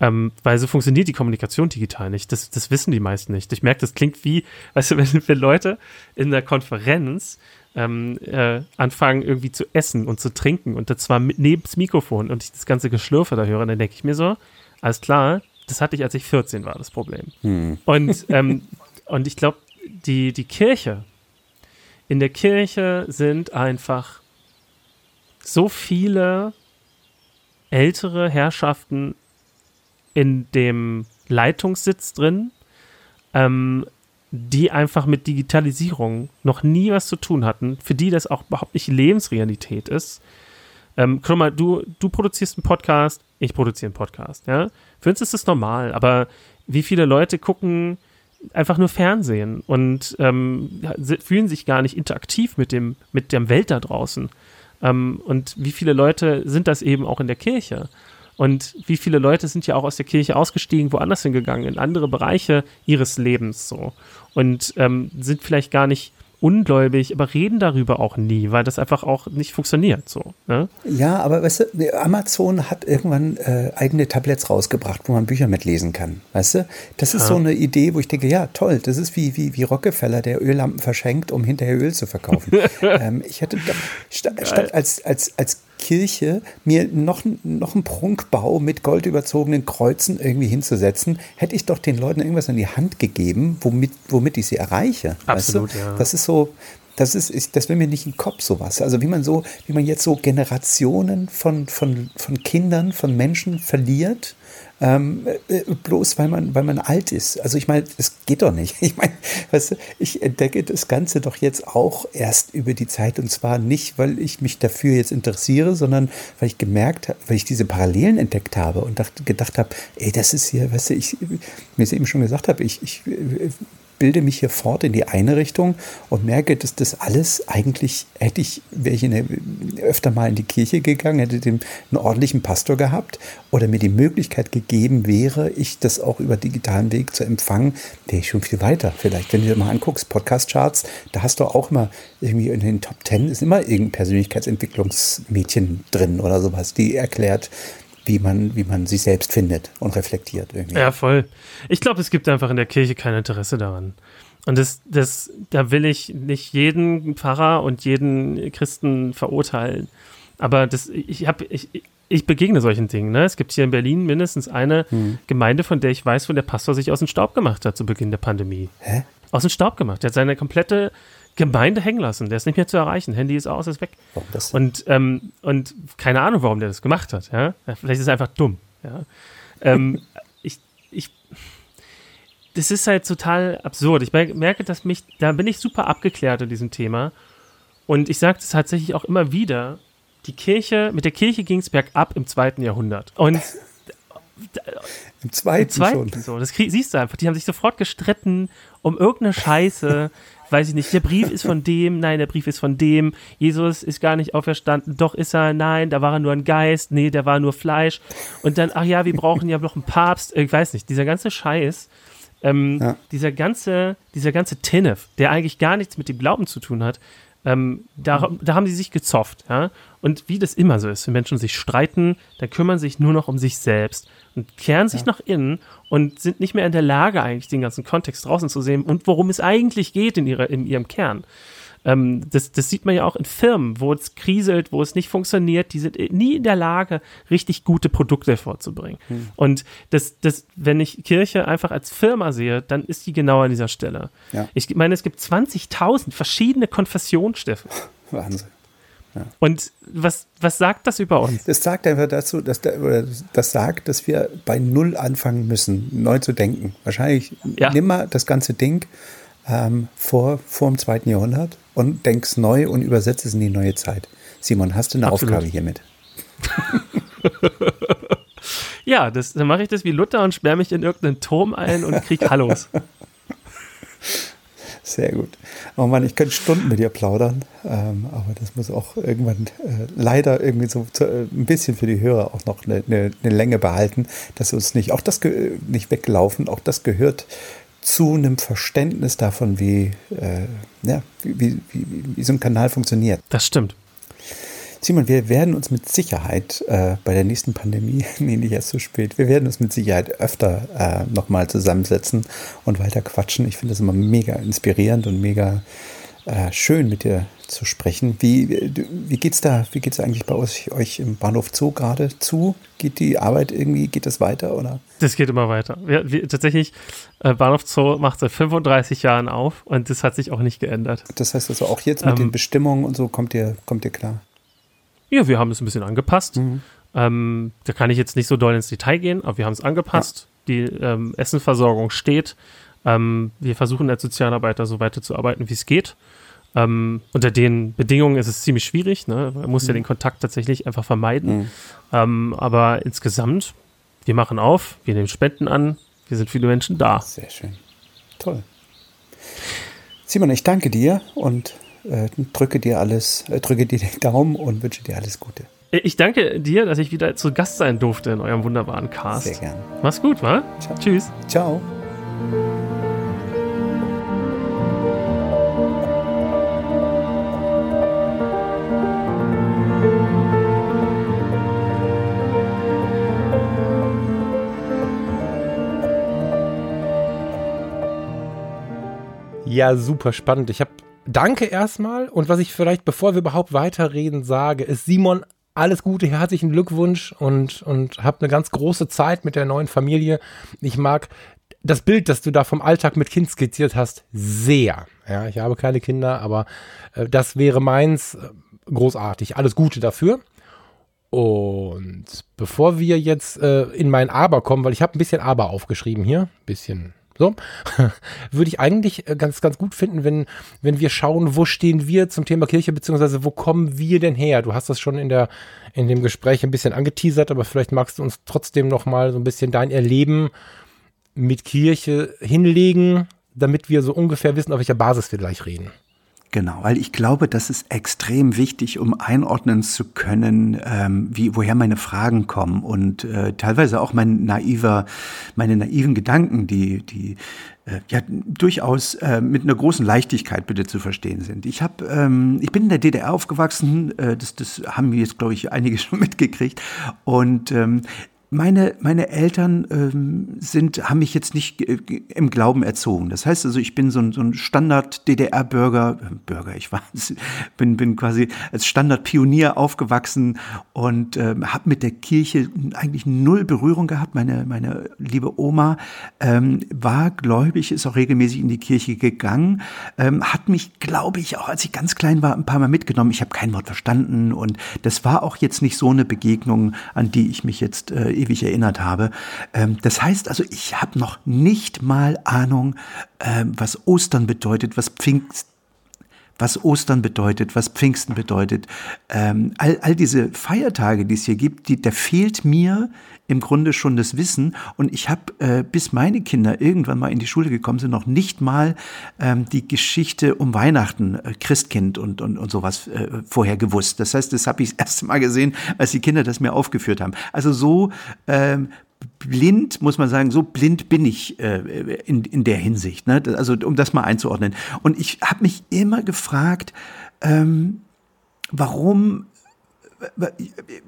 Speaker 3: Ähm, weil so funktioniert die Kommunikation digital nicht. Das, das wissen die meisten nicht. Ich merke, das klingt wie, weißt du, wenn, wenn Leute in der Konferenz ähm, äh, anfangen irgendwie zu essen und zu trinken und das zwar mit, neben das Mikrofon und ich das ganze Geschlürfe da höre, dann denke ich mir so, alles klar, das hatte ich, als ich 14 war, das Problem. Und, ähm, und ich glaube, die, die Kirche, in der Kirche sind einfach so viele ältere Herrschaften in dem Leitungssitz drin, ähm, die einfach mit Digitalisierung noch nie was zu tun hatten, für die das auch überhaupt nicht Lebensrealität ist. Ähm, guck mal, du, du produzierst einen Podcast, ich produziere einen Podcast, ja. Für uns ist das normal, aber wie viele Leute gucken einfach nur Fernsehen und ähm, fühlen sich gar nicht interaktiv mit dem, mit der Welt da draußen. Ähm, und wie viele Leute sind das eben auch in der Kirche? Und wie viele Leute sind ja auch aus der Kirche ausgestiegen, woanders hingegangen, in andere Bereiche ihres Lebens so. Und ähm, sind vielleicht gar nicht ungläubig, aber reden darüber auch nie, weil das einfach auch nicht funktioniert so. Ne?
Speaker 2: Ja, aber weißt du, Amazon hat irgendwann äh, eigene Tablets rausgebracht, wo man Bücher mitlesen kann. Weißt du? Das ist so eine Idee, wo ich denke, ja, toll, das ist wie, wie, wie Rockefeller, der Öllampen verschenkt, um hinterher Öl zu verkaufen. ähm, ich hätte doch, sta statt als, als, als Kirche mir noch, noch einen Prunkbau mit goldüberzogenen Kreuzen irgendwie hinzusetzen, hätte ich doch den Leuten irgendwas in die Hand gegeben, womit, womit ich sie erreiche.
Speaker 3: Absolut,
Speaker 2: weißt du?
Speaker 3: ja.
Speaker 2: Das ist so, das ist, ich, das will mir nicht in den Kopf sowas. Also wie man so, wie man jetzt so Generationen von, von, von Kindern, von Menschen verliert, ähm, äh, bloß weil man, weil man alt ist. Also ich meine, das geht doch nicht. Ich meine, weißt du, ich entdecke das Ganze doch jetzt auch erst über die Zeit und zwar nicht, weil ich mich dafür jetzt interessiere, sondern weil ich gemerkt habe, weil ich diese Parallelen entdeckt habe und dachte, gedacht habe, ey, das ist hier, weißt du, ich, mir es eben schon gesagt habe, ich, ich äh, bilde mich hier fort in die eine Richtung und merke, dass das alles eigentlich, hätte ich, wäre ich in der, öfter mal in die Kirche gegangen, hätte den, einen ordentlichen Pastor gehabt oder mir die Möglichkeit gegeben wäre, ich das auch über digitalen Weg zu empfangen, wäre ich schon viel weiter. Vielleicht, wenn du dir mal anguckst, Podcast-Charts, da hast du auch immer irgendwie in den Top Ten ist immer irgendein Persönlichkeitsentwicklungsmädchen drin oder sowas, die erklärt, wie man, wie man sich selbst findet und reflektiert irgendwie.
Speaker 3: Ja, voll. Ich glaube, es gibt einfach in der Kirche kein Interesse daran. Und das, das, da will ich nicht jeden Pfarrer und jeden Christen verurteilen. Aber das, ich habe, ich, ich begegne solchen Dingen. Ne? Es gibt hier in Berlin mindestens eine Gemeinde, von der ich weiß, wo der Pastor sich aus dem Staub gemacht hat zu Beginn der Pandemie.
Speaker 2: Hä?
Speaker 3: Aus dem Staub gemacht. Der hat seine komplette Gemeinde hängen lassen. Der ist nicht mehr zu erreichen. Handy ist aus, ist weg.
Speaker 2: Denn?
Speaker 3: Und, ähm, und keine Ahnung, warum der das gemacht hat. Ja? Vielleicht ist er einfach dumm. Ja? Ähm, ich, ich, das ist halt total absurd. Ich mer- merke, dass mich, da bin ich super abgeklärt in diesem Thema. Und ich sage das tatsächlich auch immer wieder. Die Kirche, mit der Kirche ging es bergab im zweiten Jahrhundert. Und
Speaker 2: Im zweiten,
Speaker 3: Im zweiten
Speaker 2: schon.
Speaker 3: so. Das krieg, siehst du einfach. Die haben sich sofort gestritten um irgendeine Scheiße. Weiß ich nicht. Der Brief ist von dem. Nein, der Brief ist von dem. Jesus ist gar nicht auferstanden. Doch ist er. Nein, da war er nur ein Geist. Nee, der war nur Fleisch. Und dann, ach ja, wir brauchen ja noch einen Papst. Ich weiß nicht. Dieser ganze Scheiß. Ähm,
Speaker 2: Ja.
Speaker 3: Dieser ganze, dieser ganze Tinnef, der eigentlich gar nichts mit dem Glauben zu tun hat, ähm, da, da haben sie sich gezofft, ja. Und wie das immer so ist, wenn Menschen sich streiten, dann kümmern sich nur noch um sich selbst und kehren sich nach innen und sind nicht mehr in der Lage, eigentlich den ganzen Kontext draußen zu sehen und worum es eigentlich geht in, ihrer, in ihrem Kern. Ähm, das, das sieht man ja auch in Firmen, wo es kriselt, wo es nicht funktioniert. Die sind nie in der Lage, richtig gute Produkte vorzubringen. Und das, das, wenn ich Kirche einfach als Firma sehe, dann ist die genau an dieser Stelle.
Speaker 2: Ja.
Speaker 3: Ich meine, es gibt 20.000 verschiedene Konfessionen, Steffen.
Speaker 2: Wahnsinn.
Speaker 3: Und was, was sagt das über uns?
Speaker 2: Das sagt einfach dazu, dass da, oder das sagt, dass wir bei Null anfangen müssen, neu zu denken. Wahrscheinlich
Speaker 3: Ja.
Speaker 2: nimm mal das ganze Ding ähm, vor, vor dem zweiten Jahrhundert und denkst neu und übersetzt es in die neue Zeit. Simon, hast du eine
Speaker 3: Absolut.
Speaker 2: Aufgabe hiermit?
Speaker 3: Ja, das, dann mache ich das wie Luther und sperre mich in irgendeinen Turm ein und krieg Hallos.
Speaker 2: Sehr gut. Oh Mann, ich könnte Stunden mit dir plaudern, ähm, aber das muss auch irgendwann äh, leider irgendwie so zu, äh, ein bisschen für die Hörer auch noch eine, eine, eine Länge behalten, dass uns nicht auch das nicht weglaufen. Auch das gehört zu einem Verständnis davon, wie, äh, ja, wie, wie, wie, wie so ein Kanal funktioniert.
Speaker 3: Das stimmt.
Speaker 2: Simon, wir werden uns mit Sicherheit äh, bei der nächsten Pandemie, nee, nicht erst zu spät, wir werden uns mit Sicherheit öfter äh, nochmal zusammensetzen und weiter quatschen. Ich finde das immer mega inspirierend und mega äh, schön, mit dir zu sprechen. Wie, wie geht's da, wie geht's eigentlich bei euch, euch im Bahnhof Zoo gerade zu? Geht die Arbeit irgendwie, geht das weiter oder?
Speaker 3: Das geht immer weiter. Wir, wir, tatsächlich, äh, Bahnhof Zoo macht seit 35 Jahren auf und das hat sich auch nicht geändert.
Speaker 2: Das heißt also auch jetzt mit
Speaker 3: Ähm,
Speaker 2: den Bestimmungen und so kommt ihr, kommt ihr klar?
Speaker 3: Ja, wir haben es ein bisschen angepasst. Ähm, da kann ich jetzt nicht so doll ins Detail gehen, aber wir haben es angepasst. Die ähm, Essenversorgung steht. Ähm, wir versuchen als Sozialarbeiter so weiterzuarbeiten, wie es geht. Ähm, unter den Bedingungen ist es ziemlich schwierig. Ne? Man muss ja den Kontakt tatsächlich einfach vermeiden. Ähm, aber insgesamt, wir machen auf, wir nehmen Spenden an, wir sind viele Menschen da.
Speaker 2: Sehr schön. Toll. Simon, ich danke dir und äh, drücke dir alles, äh, drücke dir den Daumen und wünsche dir alles Gute.
Speaker 3: Ich danke dir, dass ich wieder zu Gast sein durfte in eurem wunderbaren Cast.
Speaker 2: Sehr gern.
Speaker 3: Mach's gut, wa?
Speaker 2: Ciao.
Speaker 3: Tschüss.
Speaker 2: Ciao.
Speaker 4: Ja, super spannend. Ich habe danke erstmal und was ich vielleicht, bevor wir überhaupt weiterreden, sage, ist Simon, alles Gute, herzlichen Glückwunsch und, und hab eine ganz große Zeit mit der neuen Familie. Ich mag das Bild, das du da vom Alltag mit Kind skizziert hast, sehr. Ja, ich habe keine Kinder, aber äh, das wäre meins. Großartig. Alles Gute dafür. Und bevor wir jetzt äh, in mein Aber kommen, weil ich habe ein bisschen Aber aufgeschrieben hier, bisschen so, würde ich eigentlich äh, ganz, ganz gut finden, wenn, wenn wir schauen, wo stehen wir zum Thema Kirche, beziehungsweise wo kommen wir denn her? Du hast das schon in, der, in dem Gespräch ein bisschen angeteasert, aber vielleicht magst du uns trotzdem noch mal so ein bisschen dein Erleben mit Kirche hinlegen, damit wir so ungefähr wissen, auf welcher Basis wir gleich reden.
Speaker 2: Genau, weil ich glaube, das ist extrem wichtig, um einordnen zu können, ähm, wie, woher meine Fragen kommen und äh, teilweise auch mein naiver, meine naiven Gedanken, die, die äh, ja durchaus äh, mit einer großen Leichtigkeit bitte zu verstehen sind. Ich habe, ähm, ich bin in der DDR aufgewachsen, äh, das, das haben jetzt glaube ich einige schon mitgekriegt und ähm, meine, meine Eltern ähm, sind, haben mich jetzt nicht äh, im Glauben erzogen. Das heißt also, ich bin so ein, so ein Standard-DDR-Bürger, äh, Bürger, ich war, bin, bin quasi als Standard-Pionier aufgewachsen und ähm, habe mit der Kirche eigentlich null Berührung gehabt. Meine, meine liebe Oma ähm, war gläubig, ist auch regelmäßig in die Kirche gegangen, ähm, hat mich, glaube ich, auch als ich ganz klein war, ein paar Mal mitgenommen. Ich habe kein Wort verstanden und das war auch jetzt nicht so eine Begegnung, an die ich mich jetzt äh, ewig erinnert habe. Ähm, das heißt also, ich habe noch nicht mal Ahnung, ähm, was Ostern bedeutet, was Pfingst was Ostern bedeutet, was Pfingsten bedeutet. Ähm, all, all diese Feiertage, die es hier gibt, die, da fehlt mir im Grunde schon das Wissen. Und ich habe, äh, bis meine Kinder irgendwann mal in die Schule gekommen sind, noch nicht mal ähm, die Geschichte um Weihnachten, äh, Christkind und, und, und sowas äh, vorher gewusst. Das heißt, das habe ich das erste Mal gesehen, als die Kinder das mir aufgeführt haben. Also so ähm, blind, muss man sagen, so blind bin ich äh, in, in der Hinsicht. Ne? Also um das mal einzuordnen. Und ich habe mich immer gefragt, ähm, warum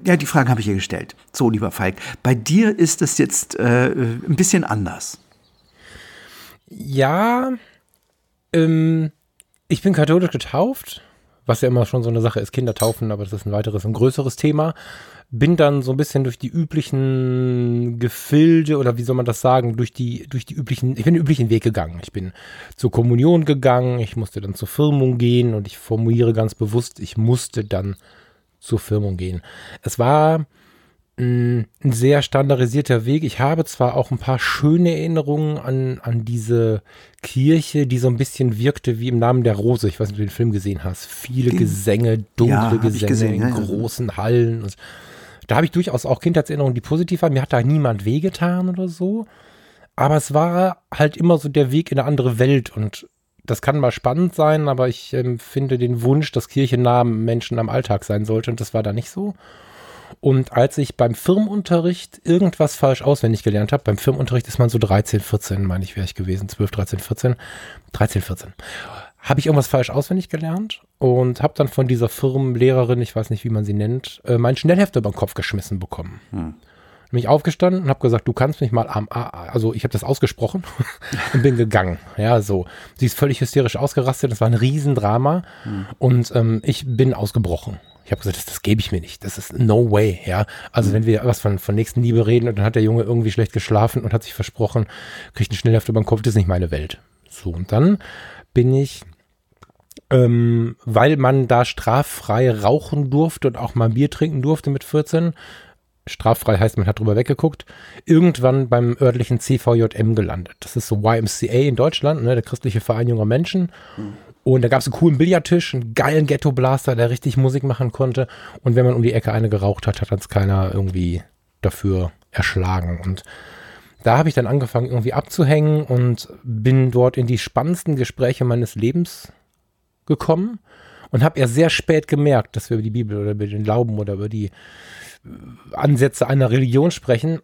Speaker 2: ja, die Frage habe ich hier gestellt. So, lieber Falk, bei dir ist das jetzt äh, ein bisschen anders.
Speaker 4: Ja, ähm, ich bin katholisch getauft, was ja immer schon so eine Sache ist, Kinder taufen, aber das ist ein weiteres, ein größeres Thema bin dann so ein bisschen durch die üblichen Gefilde oder wie soll man das sagen, durch die, durch die üblichen, ich bin den üblichen Weg gegangen. Ich bin zur Kommunion gegangen, ich musste dann zur Firmung gehen und ich formuliere ganz bewusst, ich musste dann zur Firmung gehen. Es war ein sehr standardisierter Weg. Ich habe zwar auch ein paar schöne Erinnerungen an, an diese Kirche, die so ein bisschen wirkte wie im Namen der Rose. Ich weiß nicht, ob du den Film gesehen hast. Viele Gesänge, dunkle ja, Gesänge gesehen, in ja, großen Hallen. Und da habe ich durchaus auch Kindheitserinnerungen, die positiv waren. Mir hat da niemand wehgetan oder so. Aber es war halt immer so der Weg in eine andere Welt und das kann mal spannend sein, aber ich ähm, finde den Wunsch, dass Kirche nah Menschen am Alltag sein sollte und das war da nicht so. Und als ich beim Firmenunterricht irgendwas falsch auswendig gelernt habe, beim Firmenunterricht ist man so 13, 14, meine ich, wäre ich gewesen, 12, 13, 14, 13, 14 habe ich irgendwas falsch auswendig gelernt und habe dann von dieser Firmenlehrerin, ich weiß nicht, wie man sie nennt, äh, mein Schnellheft über den Kopf geschmissen bekommen. Hm. Mich aufgestanden und habe gesagt, du kannst mich mal am, also ich habe das ausgesprochen und bin gegangen. Ja, so. Sie ist völlig hysterisch ausgerastet, das war ein Riesendrama hm. und ähm, ich bin ausgebrochen. Ich habe gesagt, das, das gebe ich mir nicht. Das ist no way, ja. Also mhm. wenn wir was von, von Nächstenliebe reden und dann hat der Junge irgendwie schlecht geschlafen und hat sich versprochen, kriegt ein Schnellheft über den Kopf, das ist nicht meine Welt. So, und dann bin ich ähm, weil man da straffrei rauchen durfte und auch mal Bier trinken durfte mit 14. Straffrei heißt, man hat drüber weggeguckt. Irgendwann beim örtlichen CVJM gelandet. Das ist so YMCA in Deutschland, ne, der christliche Verein junger Menschen. Und da gab es einen coolen Billardtisch, einen geilen Ghetto-Blaster, der richtig Musik machen konnte. Und wenn man um die Ecke eine geraucht hat, hat uns keiner irgendwie dafür erschlagen. Und da habe ich dann angefangen, irgendwie abzuhängen und bin dort in die spannendsten Gespräche meines Lebens gekommen und habe erst sehr spät gemerkt, dass wir über die Bibel oder über den Glauben oder über die äh, Ansätze einer Religion sprechen.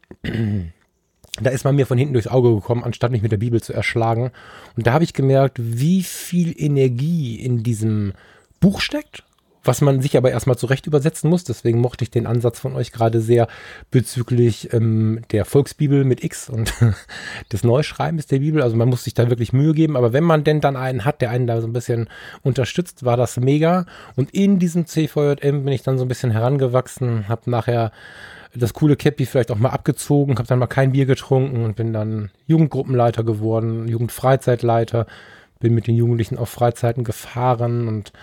Speaker 4: Da ist man mir von hinten durchs Auge gekommen, anstatt mich mit der Bibel zu erschlagen. Und da habe ich gemerkt, wie viel Energie in diesem Buch steckt was man sich aber erstmal zurecht übersetzen muss. Deswegen mochte ich den Ansatz von euch gerade sehr bezüglich ähm, der Volksbibel mit X und des Neuschreibens der Bibel. Also man muss sich da wirklich Mühe geben. Aber wenn man denn dann einen hat, der einen da so ein bisschen unterstützt, war das mega. Und in diesem CVJM bin ich dann so ein bisschen herangewachsen, habe nachher das coole Cappy vielleicht auch mal abgezogen, habe dann mal kein Bier getrunken und bin dann Jugendgruppenleiter geworden, Jugendfreizeitleiter, bin mit den Jugendlichen auf Freizeiten gefahren und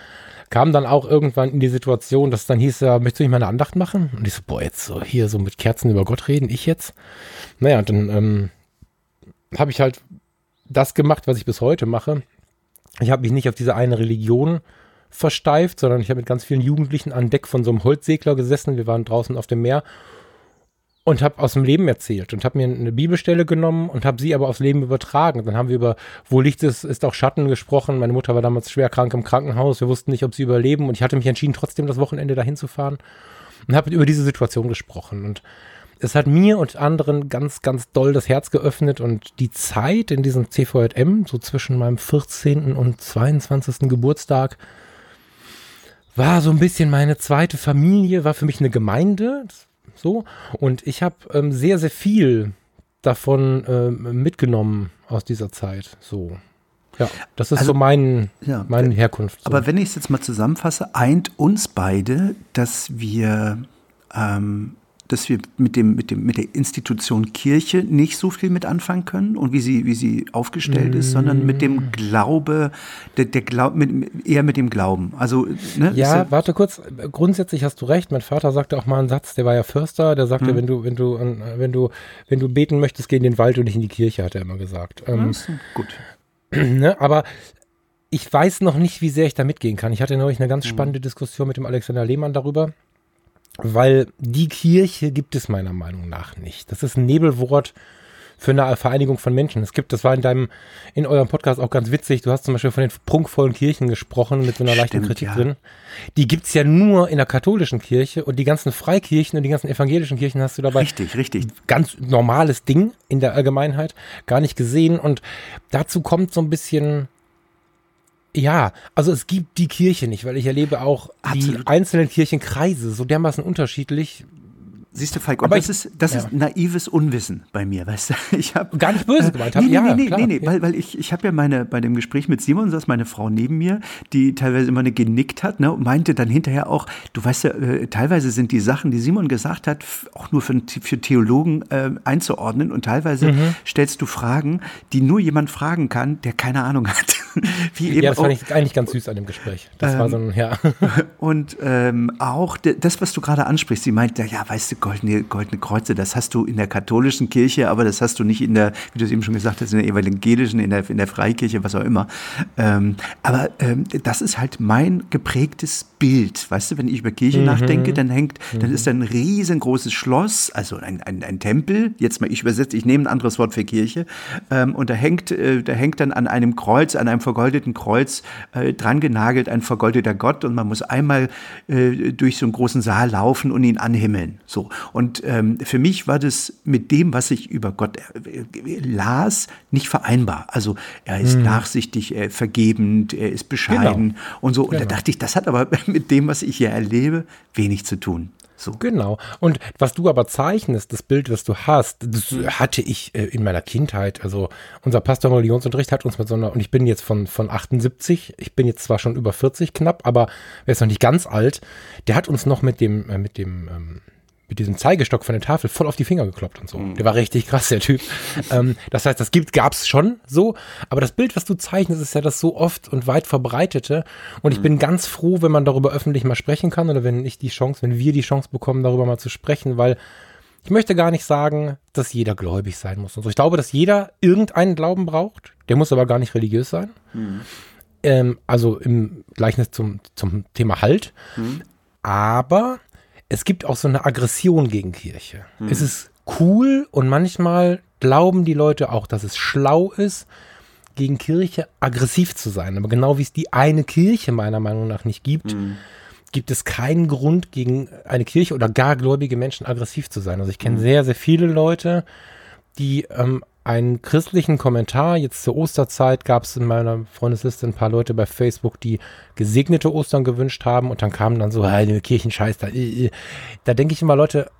Speaker 4: kam dann auch irgendwann in die Situation, dass dann hieß, ja, möchtest du nicht mal eine Andacht machen? Und ich so, boah, jetzt so hier so mit Kerzen über Gott reden, ich jetzt? Naja, dann ähm, habe ich halt das gemacht, was ich bis heute mache. Ich habe mich nicht auf diese eine Religion versteift, sondern ich habe mit ganz vielen Jugendlichen an Deck von so einem Holzsegler gesessen. Wir waren draußen auf dem Meer und habe aus dem Leben erzählt und habe mir eine Bibelstelle genommen und habe sie aber aufs Leben übertragen. Dann haben wir über wo Licht ist, ist auch Schatten gesprochen. Meine Mutter war damals schwer krank im Krankenhaus. Wir wussten nicht, ob sie überleben und ich hatte mich entschieden, trotzdem das Wochenende dahin zu fahren und habe über diese Situation gesprochen und es hat mir und anderen ganz, ganz doll das Herz geöffnet und die Zeit in diesem CVJM, so zwischen meinem 14. und 22. Geburtstag, war so ein bisschen meine zweite Familie, war für mich eine Gemeinde. Das so. Und ich habe ähm, sehr, sehr viel davon ähm, mitgenommen aus dieser Zeit. So. Ja, das ist also, so mein, ja, meine Herkunft. So.
Speaker 2: Aber wenn ich es jetzt mal zusammenfasse, eint uns beide, dass wir ähm, dass wir mit dem, mit dem, mit der Institution Kirche nicht so viel mit anfangen können und wie sie, wie sie aufgestellt mm. ist, sondern mit dem mm. Glaube, der, der Glaub, mit, eher mit dem Glauben. Also,
Speaker 4: ne, ja, ja, warte kurz. Grundsätzlich hast du recht. Mein Vater sagte auch mal einen Satz, der war ja Förster, der sagte, mm. wenn du, wenn du, wenn du, wenn du beten möchtest, geh in den Wald und nicht in die Kirche, hat er immer gesagt.
Speaker 2: Ähm, gut.
Speaker 4: Ne, aber ich weiß noch nicht, wie sehr ich da mitgehen kann. Ich hatte neulich eine ganz spannende Diskussion mit dem Alexander Lehmann darüber, weil die Kirche gibt es meiner Meinung nach nicht. Das ist ein Nebelwort für eine Vereinigung von Menschen. Es gibt, das war in deinem, in eurem Podcast auch ganz witzig, du hast zum Beispiel von den prunkvollen Kirchen gesprochen mit so einer leichten
Speaker 2: Stimmt,
Speaker 4: Kritik
Speaker 2: ja.
Speaker 4: drin. Die gibt's ja nur in der katholischen Kirche und die ganzen Freikirchen und die ganzen evangelischen Kirchen hast du dabei
Speaker 2: Richtig, richtig.
Speaker 4: ganz normales Ding in der Allgemeinheit, gar nicht gesehen. Und dazu kommt so ein bisschen, ja, also es gibt die Kirche nicht, weil ich erlebe auch die
Speaker 2: Absolut.
Speaker 4: einzelnen Kirchenkreise so dermaßen unterschiedlich.
Speaker 2: Siehst du, Falk, und
Speaker 4: Aber
Speaker 2: das,
Speaker 4: ich-
Speaker 2: ist, das
Speaker 4: ja.
Speaker 2: ist naives Unwissen bei mir, weißt du? Ich hab,
Speaker 4: Gar nicht böse gemeint, hab-
Speaker 2: Nee, nee,
Speaker 4: ja,
Speaker 2: nee, nee,
Speaker 4: klar,
Speaker 2: nee, nee, weil, weil ich, ich habe ja meine, bei dem Gespräch mit Simon saß meine Frau neben mir, die teilweise immer eine genickt hat, ne, und meinte dann hinterher auch, du weißt ja, äh, teilweise sind die Sachen, die Simon gesagt hat, auch nur für, für Theologen äh, einzuordnen und teilweise
Speaker 4: Mhm.
Speaker 2: stellst du Fragen, die nur jemand fragen kann, der keine Ahnung hat. Wie eben
Speaker 4: Ja, das
Speaker 2: auch,
Speaker 4: fand ich eigentlich ganz süß an dem Gespräch. Das war so ein, ja.
Speaker 2: und ähm, auch das, was du gerade ansprichst, sie meint, ja, weißt du, goldene, goldene Kreuze, das hast du in der katholischen Kirche, aber das hast du nicht in der, wie du es eben schon gesagt hast, in der evangelischen, in der, in der Freikirche, was auch immer. Ähm, aber ähm, das ist halt mein geprägtes Bild. Weißt du, wenn ich über Kirche nachdenke, dann hängt, dann ist da ein riesengroßes Schloss, also ein, ein, ein Tempel, jetzt mal ich übersetze, ich nehme ein anderes Wort für Kirche, ähm, und da hängt, äh, da hängt dann an einem Kreuz, an einem vergoldeten Kreuz äh, dran genagelt ein vergoldeter Gott und man muss einmal äh, durch so einen großen Saal laufen und ihn anhimmeln. So. Und ähm, für mich war das mit dem, was ich über Gott äh, las, nicht vereinbar. Also er ist nachsichtig, er ist vergebend, er ist bescheiden und so. Und da
Speaker 4: Genau.
Speaker 2: dachte ich, das hat aber mit dem, was ich hier erlebe, wenig zu tun. So.
Speaker 4: Genau. Und was du aber zeichnest, das Bild, was du hast, das hatte ich äh, in meiner Kindheit. Also unser Pastor im Religionsunterricht hat uns mit so einer, und ich bin jetzt von, von 78, ich bin jetzt zwar schon über 40 knapp, aber er ist noch nicht ganz alt, der hat uns noch mit dem, äh, mit dem, ähm, mit diesem Zeigestock von der Tafel voll auf die Finger gekloppt und so. Der war richtig krass, der Typ. ähm, das heißt, das gibt, gab's schon so, aber das Bild, was du zeichnest, ist ja das so oft und weit verbreitete. Und ich bin ganz froh, wenn man darüber öffentlich mal sprechen kann oder wenn ich die Chance, wenn wir die Chance bekommen, darüber mal zu sprechen, weil ich möchte gar nicht sagen, dass jeder gläubig sein muss und so. Ich glaube, dass jeder irgendeinen Glauben braucht. Der muss aber gar nicht religiös sein. Ähm, also im Gleichnis zum, zum Thema Halt. Aber es gibt auch so eine Aggression gegen Kirche. Es ist cool und manchmal glauben die Leute auch, dass es schlau ist, gegen Kirche aggressiv zu sein. Aber genau wie es die eine Kirche meiner Meinung nach nicht gibt, gibt es keinen Grund, gegen eine Kirche oder gar gläubige Menschen aggressiv zu sein. Also ich kenne sehr, sehr viele Leute, die ähm, einen christlichen Kommentar, jetzt zur Osterzeit gab es in meiner Freundesliste ein paar Leute bei Facebook, die gesegnete Ostern gewünscht haben und dann kamen dann so, hey, Kirchenscheiß, da, äh, äh. da denke ich immer, Leute,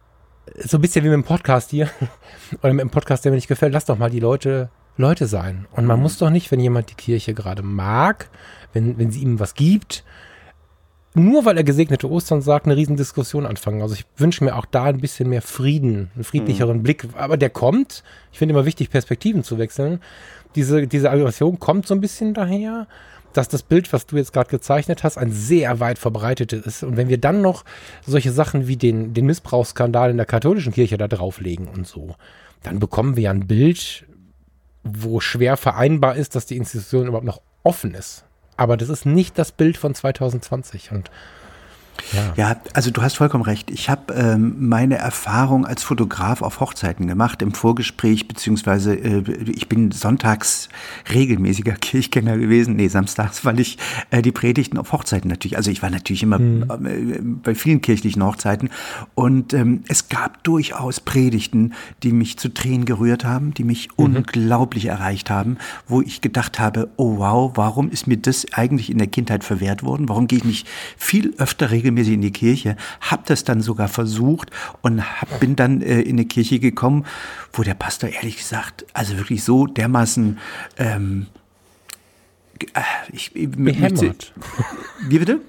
Speaker 4: so ein bisschen wie mit dem Podcast hier oder mit dem Podcast, der mir nicht gefällt, lass doch mal die Leute Leute sein. Und man muss doch nicht, wenn jemand die Kirche gerade mag, wenn, wenn sie ihm was gibt, nur weil er gesegnete Ostern sagt, eine Riesendiskussion anfangen. Also ich wünsche mir auch da ein bisschen mehr Frieden, einen friedlicheren Blick. Aber der kommt. Ich finde immer wichtig, Perspektiven zu wechseln. Diese, diese Aggression kommt so ein bisschen daher, dass das Bild, was du jetzt gerade gezeichnet hast, ein sehr weit verbreitetes ist. Und wenn wir dann noch solche Sachen wie den, den Missbrauchsskandal in der katholischen Kirche da drauflegen und so, dann bekommen wir ja ein Bild, wo schwer vereinbar ist, dass die Institution überhaupt noch offen ist. Aber das ist nicht das Bild von 2020. Und
Speaker 2: Ja, also du hast vollkommen recht. Ich habe ähm, meine Erfahrung als Fotograf auf Hochzeiten gemacht im Vorgespräch, beziehungsweise äh, ich bin sonntags regelmäßiger Kirchgänger gewesen, nee, samstags, weil ich äh, die Predigten auf Hochzeiten natürlich, also ich war natürlich immer äh, bei vielen kirchlichen Hochzeiten. Und ähm, es gab durchaus Predigten, die mich zu Tränen gerührt haben, die mich unglaublich erreicht haben, wo ich gedacht habe, oh wow, warum ist mir das eigentlich in der Kindheit verwehrt worden? Warum gehe ich nicht viel öfter regelmäßig in die Kirche? Hab das dann sogar versucht und hab, bin dann äh, in eine Kirche gekommen, wo der Pastor ehrlich gesagt, also wirklich so dermaßen ähm, äh, ich, ich
Speaker 4: behämmert.
Speaker 2: Wie bitte?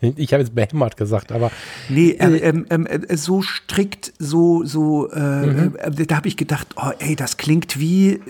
Speaker 4: Ich habe jetzt behämmert gesagt, aber
Speaker 2: Nee, ähm, ähm, äh, so strikt, so, so, äh, äh, da habe ich gedacht, oh ey, das klingt wie,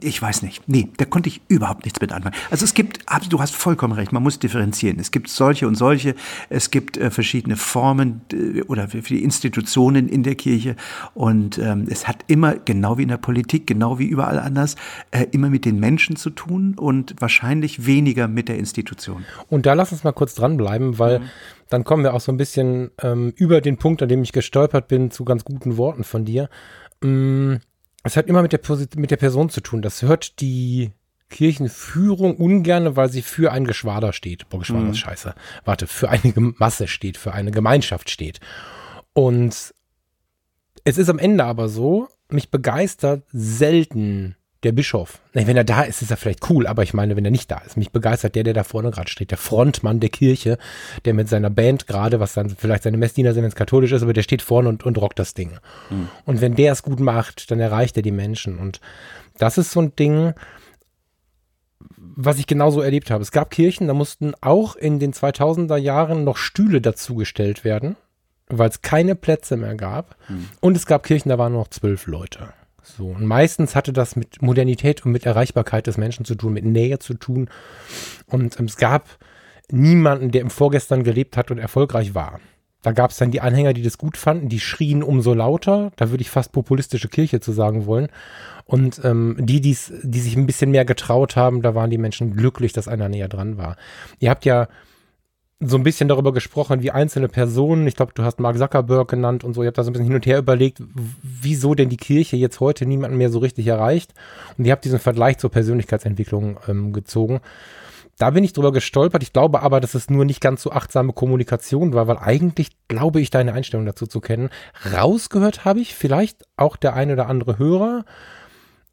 Speaker 2: ich weiß nicht. Nee, da konnte ich überhaupt nichts mit anfangen. Also es gibt, du hast vollkommen recht, man muss differenzieren. Es gibt solche und solche, es gibt äh, verschiedene Formen äh, oder für die Institutionen in der Kirche und ähm, es hat immer, genau wie in der Politik, genau wie überall anders, äh, immer mit den Menschen zu tun und wahrscheinlich weniger mit der Institution.
Speaker 4: Und da lass uns mal kurz dranbleiben, weil mhm. dann kommen wir auch so ein bisschen ähm, über den Punkt, an dem ich gestolpert bin, zu ganz guten Worten von dir. Mm, es hat immer mit der, mit der Person zu tun. Das hört die Kirchenführung ungern, weil sie für ein Geschwader steht. Boah, Geschwader mhm. ist scheiße. Warte, für eine Masse steht, für eine Gemeinschaft steht. Und es ist am Ende aber so, mich begeistert selten der Bischof. Wenn er da ist, ist er vielleicht cool, aber ich meine, wenn er nicht da ist, mich begeistert der, der da vorne gerade steht, der Frontmann der Kirche, der mit seiner Band gerade, was dann vielleicht seine Messdiener sind, wenn es katholisch ist, aber der steht vorne und, und rockt das Ding. Mhm. Und wenn der es gut macht, dann erreicht er die Menschen. Und das ist so ein Ding, was ich genauso erlebt habe. Es gab Kirchen, da mussten auch in den 2000er Jahren noch Stühle dazugestellt werden, weil es keine Plätze mehr gab. Mhm. Und es gab Kirchen, da waren noch zwölf Leute. So. Und meistens hatte das mit Modernität und mit Erreichbarkeit des Menschen zu tun, mit Nähe zu tun. Und ähm, es gab niemanden, der im Vorgestern gelebt hat und erfolgreich war. Da gab es dann die Anhänger, die das gut fanden, die schrien umso lauter. Da würde ich fast populistische Kirche zu sagen wollen. Und ähm, die, die's, die sich ein bisschen mehr getraut haben, da waren die Menschen glücklich, dass einer näher dran war. Ihr habt ja so ein bisschen darüber gesprochen, wie einzelne Personen, ich glaube, du hast Mark Zuckerberg genannt und so, ihr habt da so ein bisschen hin und her überlegt, wieso denn die Kirche jetzt heute niemanden mehr so richtig erreicht. Und ihr habt diesen Vergleich zur Persönlichkeitsentwicklung ähm, gezogen. Da bin ich drüber gestolpert. Ich glaube aber, dass es nur nicht ganz so achtsame Kommunikation war, weil eigentlich glaube ich deine Einstellung dazu zu kennen. Rausgehört habe ich vielleicht auch der eine oder andere Hörer.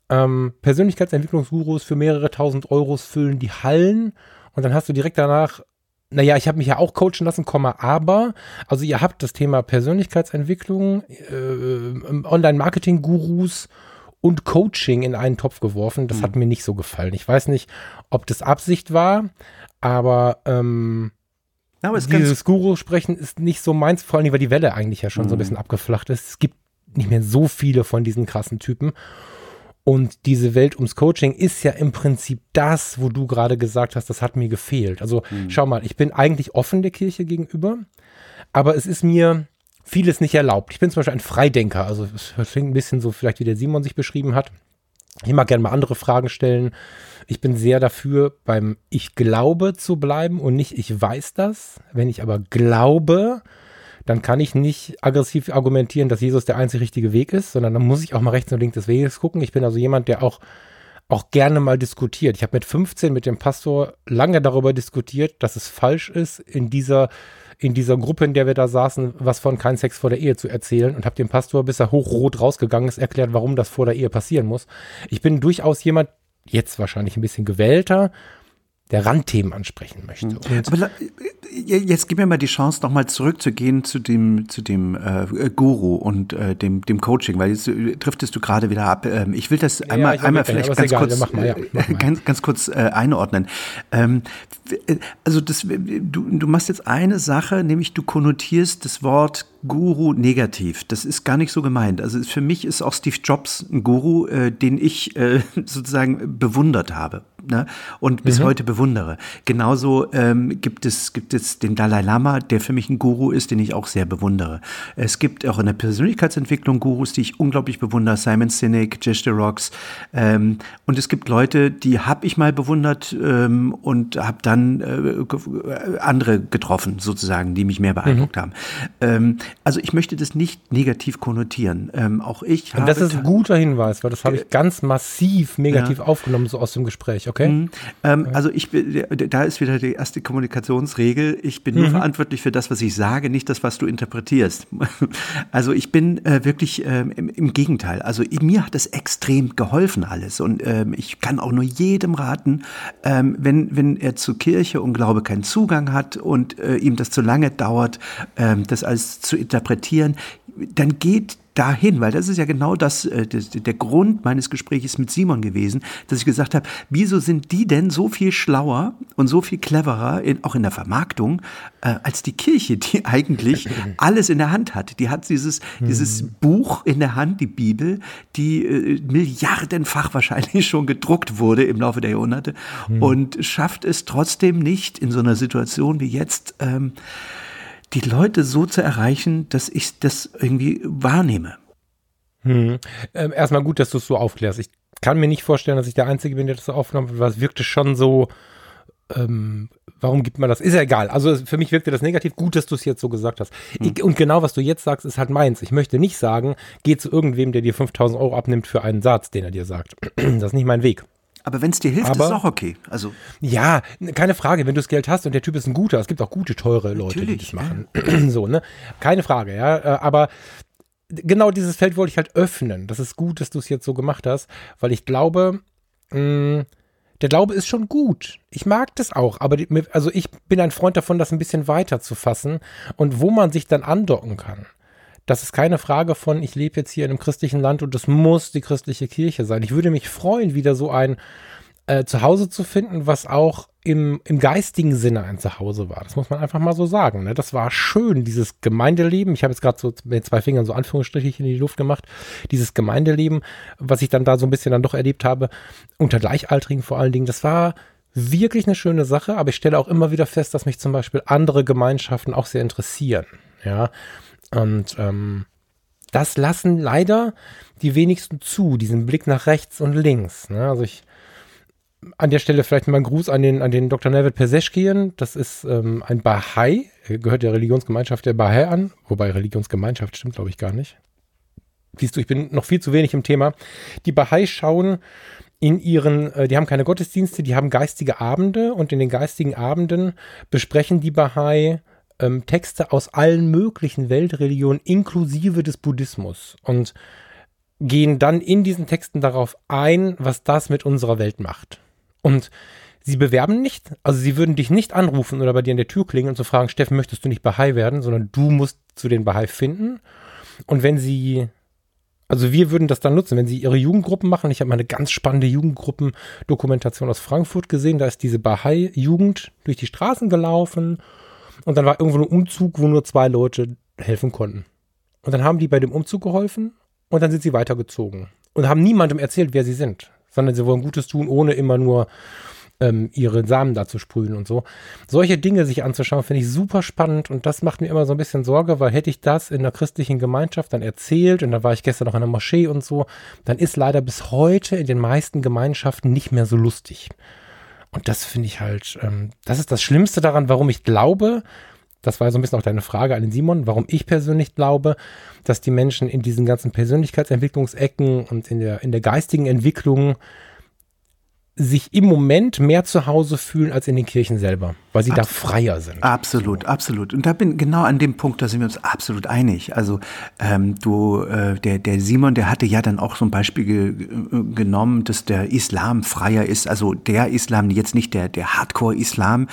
Speaker 4: Ähm, Persönlichkeitsentwicklungsgurus für mehrere tausend Euros füllen die Hallen und dann hast du direkt danach naja, ich habe mich ja auch coachen lassen, aber, also ihr habt das Thema Persönlichkeitsentwicklung, äh, Online-Marketing-Gurus und Coaching in einen Topf geworfen. Das mhm. hat mir nicht so gefallen. Ich weiß nicht, ob das Absicht war, aber, ähm, aber dieses Guru-Sprechen ist nicht so meins, vor allem, weil die Welle eigentlich ja schon mhm. so ein mhm. bisschen abgeflacht ist. Es gibt nicht mehr so viele von diesen krassen Typen. Und diese Welt ums Coaching ist ja im Prinzip das, wo du gerade gesagt hast, das hat mir gefehlt. Also mhm. schau mal, ich bin eigentlich offen der Kirche gegenüber, aber es ist mir vieles nicht erlaubt. Ich bin zum Beispiel ein Freidenker, also es klingt ein bisschen so vielleicht, wie der Simon sich beschrieben hat. Ich mag gerne mal andere Fragen stellen. Ich bin sehr dafür, beim Ich glaube zu bleiben und nicht Ich weiß das. Wenn ich aber glaube, dann kann ich nicht aggressiv argumentieren, dass Jesus der einzig richtige Weg ist, sondern dann muss ich auch mal rechts und links des Weges gucken. Ich bin also jemand, der auch auch gerne mal diskutiert. Ich habe mit 15 mit dem Pastor lange darüber diskutiert, dass es falsch ist, in dieser in dieser Gruppe, in der wir da saßen, was von kein Sex vor der Ehe zu erzählen und habe dem Pastor, bis er hochrot rausgegangen ist, erklärt, warum das vor der Ehe passieren muss. Ich bin durchaus jemand, jetzt wahrscheinlich ein bisschen gewählter, der Randthemen ansprechen möchte.
Speaker 2: Und Aber jetzt gib mir mal die Chance, nochmal zurückzugehen zu dem, zu dem äh, Guru und äh, dem, dem Coaching, weil jetzt äh, driftest du gerade wieder ab. Ähm, ich will das einmal, ja, einmal vielleicht ganz, egal, kurz, mal, ja, ganz, ganz kurz äh, einordnen. Ähm, äh, also das, du, du machst jetzt eine Sache, nämlich du konnotierst das Wort Guru negativ. Das ist gar nicht so gemeint. Also für mich ist auch Steve Jobs ein Guru, äh, den ich äh, sozusagen bewundert habe ne? und bis mhm. heute bewundere. Genauso ähm, gibt, es, gibt es den Dalai Lama, der für mich ein Guru ist, den ich auch sehr bewundere. Es gibt auch in der Persönlichkeitsentwicklung Gurus, die ich unglaublich bewundere, Simon Sinek, the Rocks. Ähm, und es gibt Leute, die habe ich mal bewundert ähm, und habe dann äh, andere getroffen, sozusagen, die mich mehr beeindruckt mhm. haben. Ähm, also ich möchte das nicht negativ konnotieren. Ähm, auch ich
Speaker 4: habe. Und das ist ein guter Hinweis, weil das habe ich ganz massiv negativ ja. aufgenommen, so aus dem Gespräch. Okay. Mhm.
Speaker 2: Ähm, also ich da ist wieder die erste Kommunikationsregel. Ich bin nur mhm. verantwortlich für das, was ich sage, nicht das, was du interpretierst. Also ich bin äh, wirklich äh, im, im, Gegenteil. Also mir hat es extrem geholfen alles und ähm, ich kann auch nur jedem raten, ähm, wenn wenn er zur Kirche und Glaube keinen Zugang hat und äh, ihm das zu lange dauert, ähm, das alles zu interpretieren dann geht dahin, weil das ist ja genau das, äh, das, der Grund meines Gesprächs mit Simon gewesen, dass ich gesagt habe, wieso sind die denn so viel schlauer und so viel cleverer, in, auch in der Vermarktung, äh, als die Kirche, die eigentlich alles in der Hand hat. Die hat dieses, dieses hm. Buch in der Hand, die Bibel, die äh, milliardenfach wahrscheinlich schon gedruckt wurde im Laufe der Jahrhunderte hm. und schafft es trotzdem nicht in so einer Situation wie jetzt, ähm, die Leute so zu erreichen, dass ich das irgendwie wahrnehme.
Speaker 4: Hm. Ähm, erstmal gut, dass du es so aufklärst. Ich kann mir nicht vorstellen, dass ich der Einzige bin, der das so aufgenommen hat, weil es wirkte schon so, ähm, warum gibt man das? Ist ja egal. Also für mich wirkte das negativ. Gut, dass du es jetzt so gesagt hast. Hm. Ich, und genau, was du jetzt sagst, ist halt meins. Ich möchte nicht sagen, geh zu irgendwem, der dir 5000 Euro abnimmt für einen Satz, den er dir sagt. das ist nicht mein Weg.
Speaker 2: Aber wenn es dir hilft,
Speaker 4: Aber,
Speaker 2: ist es auch okay. Also
Speaker 4: ja, keine Frage. Wenn du das Geld hast und der Typ ist ein guter, es gibt auch gute, teure Leute, die das machen. Ja. so, ne? Keine Frage, ja. Äh, aber genau dieses Feld wollte ich halt öffnen. Das ist gut, dass du es jetzt so gemacht hast, weil ich glaube, mh, mm, der Glaube ist schon gut. Ich mag das auch, aber die, also ich bin ein Freund davon, das ein bisschen weiter zu fassen und wo man sich dann andocken kann. Das ist keine Frage von, ich lebe jetzt hier in einem christlichen Land und das muss die christliche Kirche sein. Ich würde mich freuen, wieder so ein äh, Zuhause zu finden, was auch im, im geistigen Sinne ein Zuhause war. Das muss man einfach mal so sagen. Ne? Das war schön, dieses Gemeindeleben. Ich habe jetzt gerade so mit zwei Fingern so Anführungsstriche in die Luft gemacht. Dieses Gemeindeleben, was ich dann da so ein bisschen dann doch erlebt habe, unter Gleichaltrigen vor allen Dingen, das war wirklich eine schöne Sache, aber ich stelle auch immer wieder fest, dass mich zum Beispiel andere Gemeinschaften auch sehr interessieren. Ja, und ähm, das lassen leider die wenigsten zu, diesen Blick nach rechts und links. Ne? Also ich an der Stelle vielleicht mal einen Gruß an den, an den Dr. Neville Peseschkian. Das ist ähm, ein Bahai, gehört der Religionsgemeinschaft der Bahai an, wobei Religionsgemeinschaft stimmt, glaube ich, gar nicht. Siehst du, ich bin noch viel zu wenig im Thema. Die Bahai schauen in ihren, äh, die haben keine Gottesdienste, die haben geistige Abende und in den geistigen Abenden besprechen die Bahai ähm, Texte aus allen möglichen Weltreligionen, inklusive des Buddhismus. Und gehen dann in diesen Texten darauf ein, was das mit unserer Welt macht. Und sie bewerben nicht, also sie würden dich nicht anrufen oder bei dir in der Tür klingen und zu so fragen, Steffen, möchtest du nicht Bahai werden, sondern du musst zu den Bahai finden. Und wenn sie, also wir würden das dann nutzen, wenn sie ihre Jugendgruppen machen. Ich habe mal eine ganz spannende Jugendgruppen-Dokumentation aus Frankfurt gesehen. Da ist diese Bahai-Jugend durch die Straßen gelaufen und dann war irgendwo ein Umzug, wo nur zwei Leute helfen konnten. Und dann haben die bei dem Umzug geholfen und dann sind sie weitergezogen und haben niemandem erzählt, wer sie sind, sondern sie wollen Gutes tun, ohne immer nur ähm, ihre Samen da zu sprühen und so. Solche Dinge sich anzuschauen, finde ich super spannend und das macht mir immer so ein bisschen Sorge, weil hätte ich das in einer christlichen Gemeinschaft dann erzählt und da war ich gestern noch in der Moschee und so, dann ist leider bis heute in den meisten Gemeinschaften nicht mehr so lustig. Und das finde ich halt, ähm, das ist das Schlimmste daran, warum ich glaube, das war so ein bisschen auch deine Frage an den Simon, warum ich persönlich glaube, dass die Menschen in diesen ganzen Persönlichkeitsentwicklungsecken und in der, in der geistigen Entwicklung sich im Moment mehr zu Hause fühlen als in den Kirchen selber, weil sie absolut. da freier sind.
Speaker 2: Absolut, so. absolut. Und da bin genau an dem Punkt, da sind wir uns absolut einig. Also ähm, du, äh, der, der Simon, der hatte ja dann auch so ein Beispiel ge genommen, dass der Islam freier ist. Also der Islam, jetzt nicht der, der Hardcore-Islam.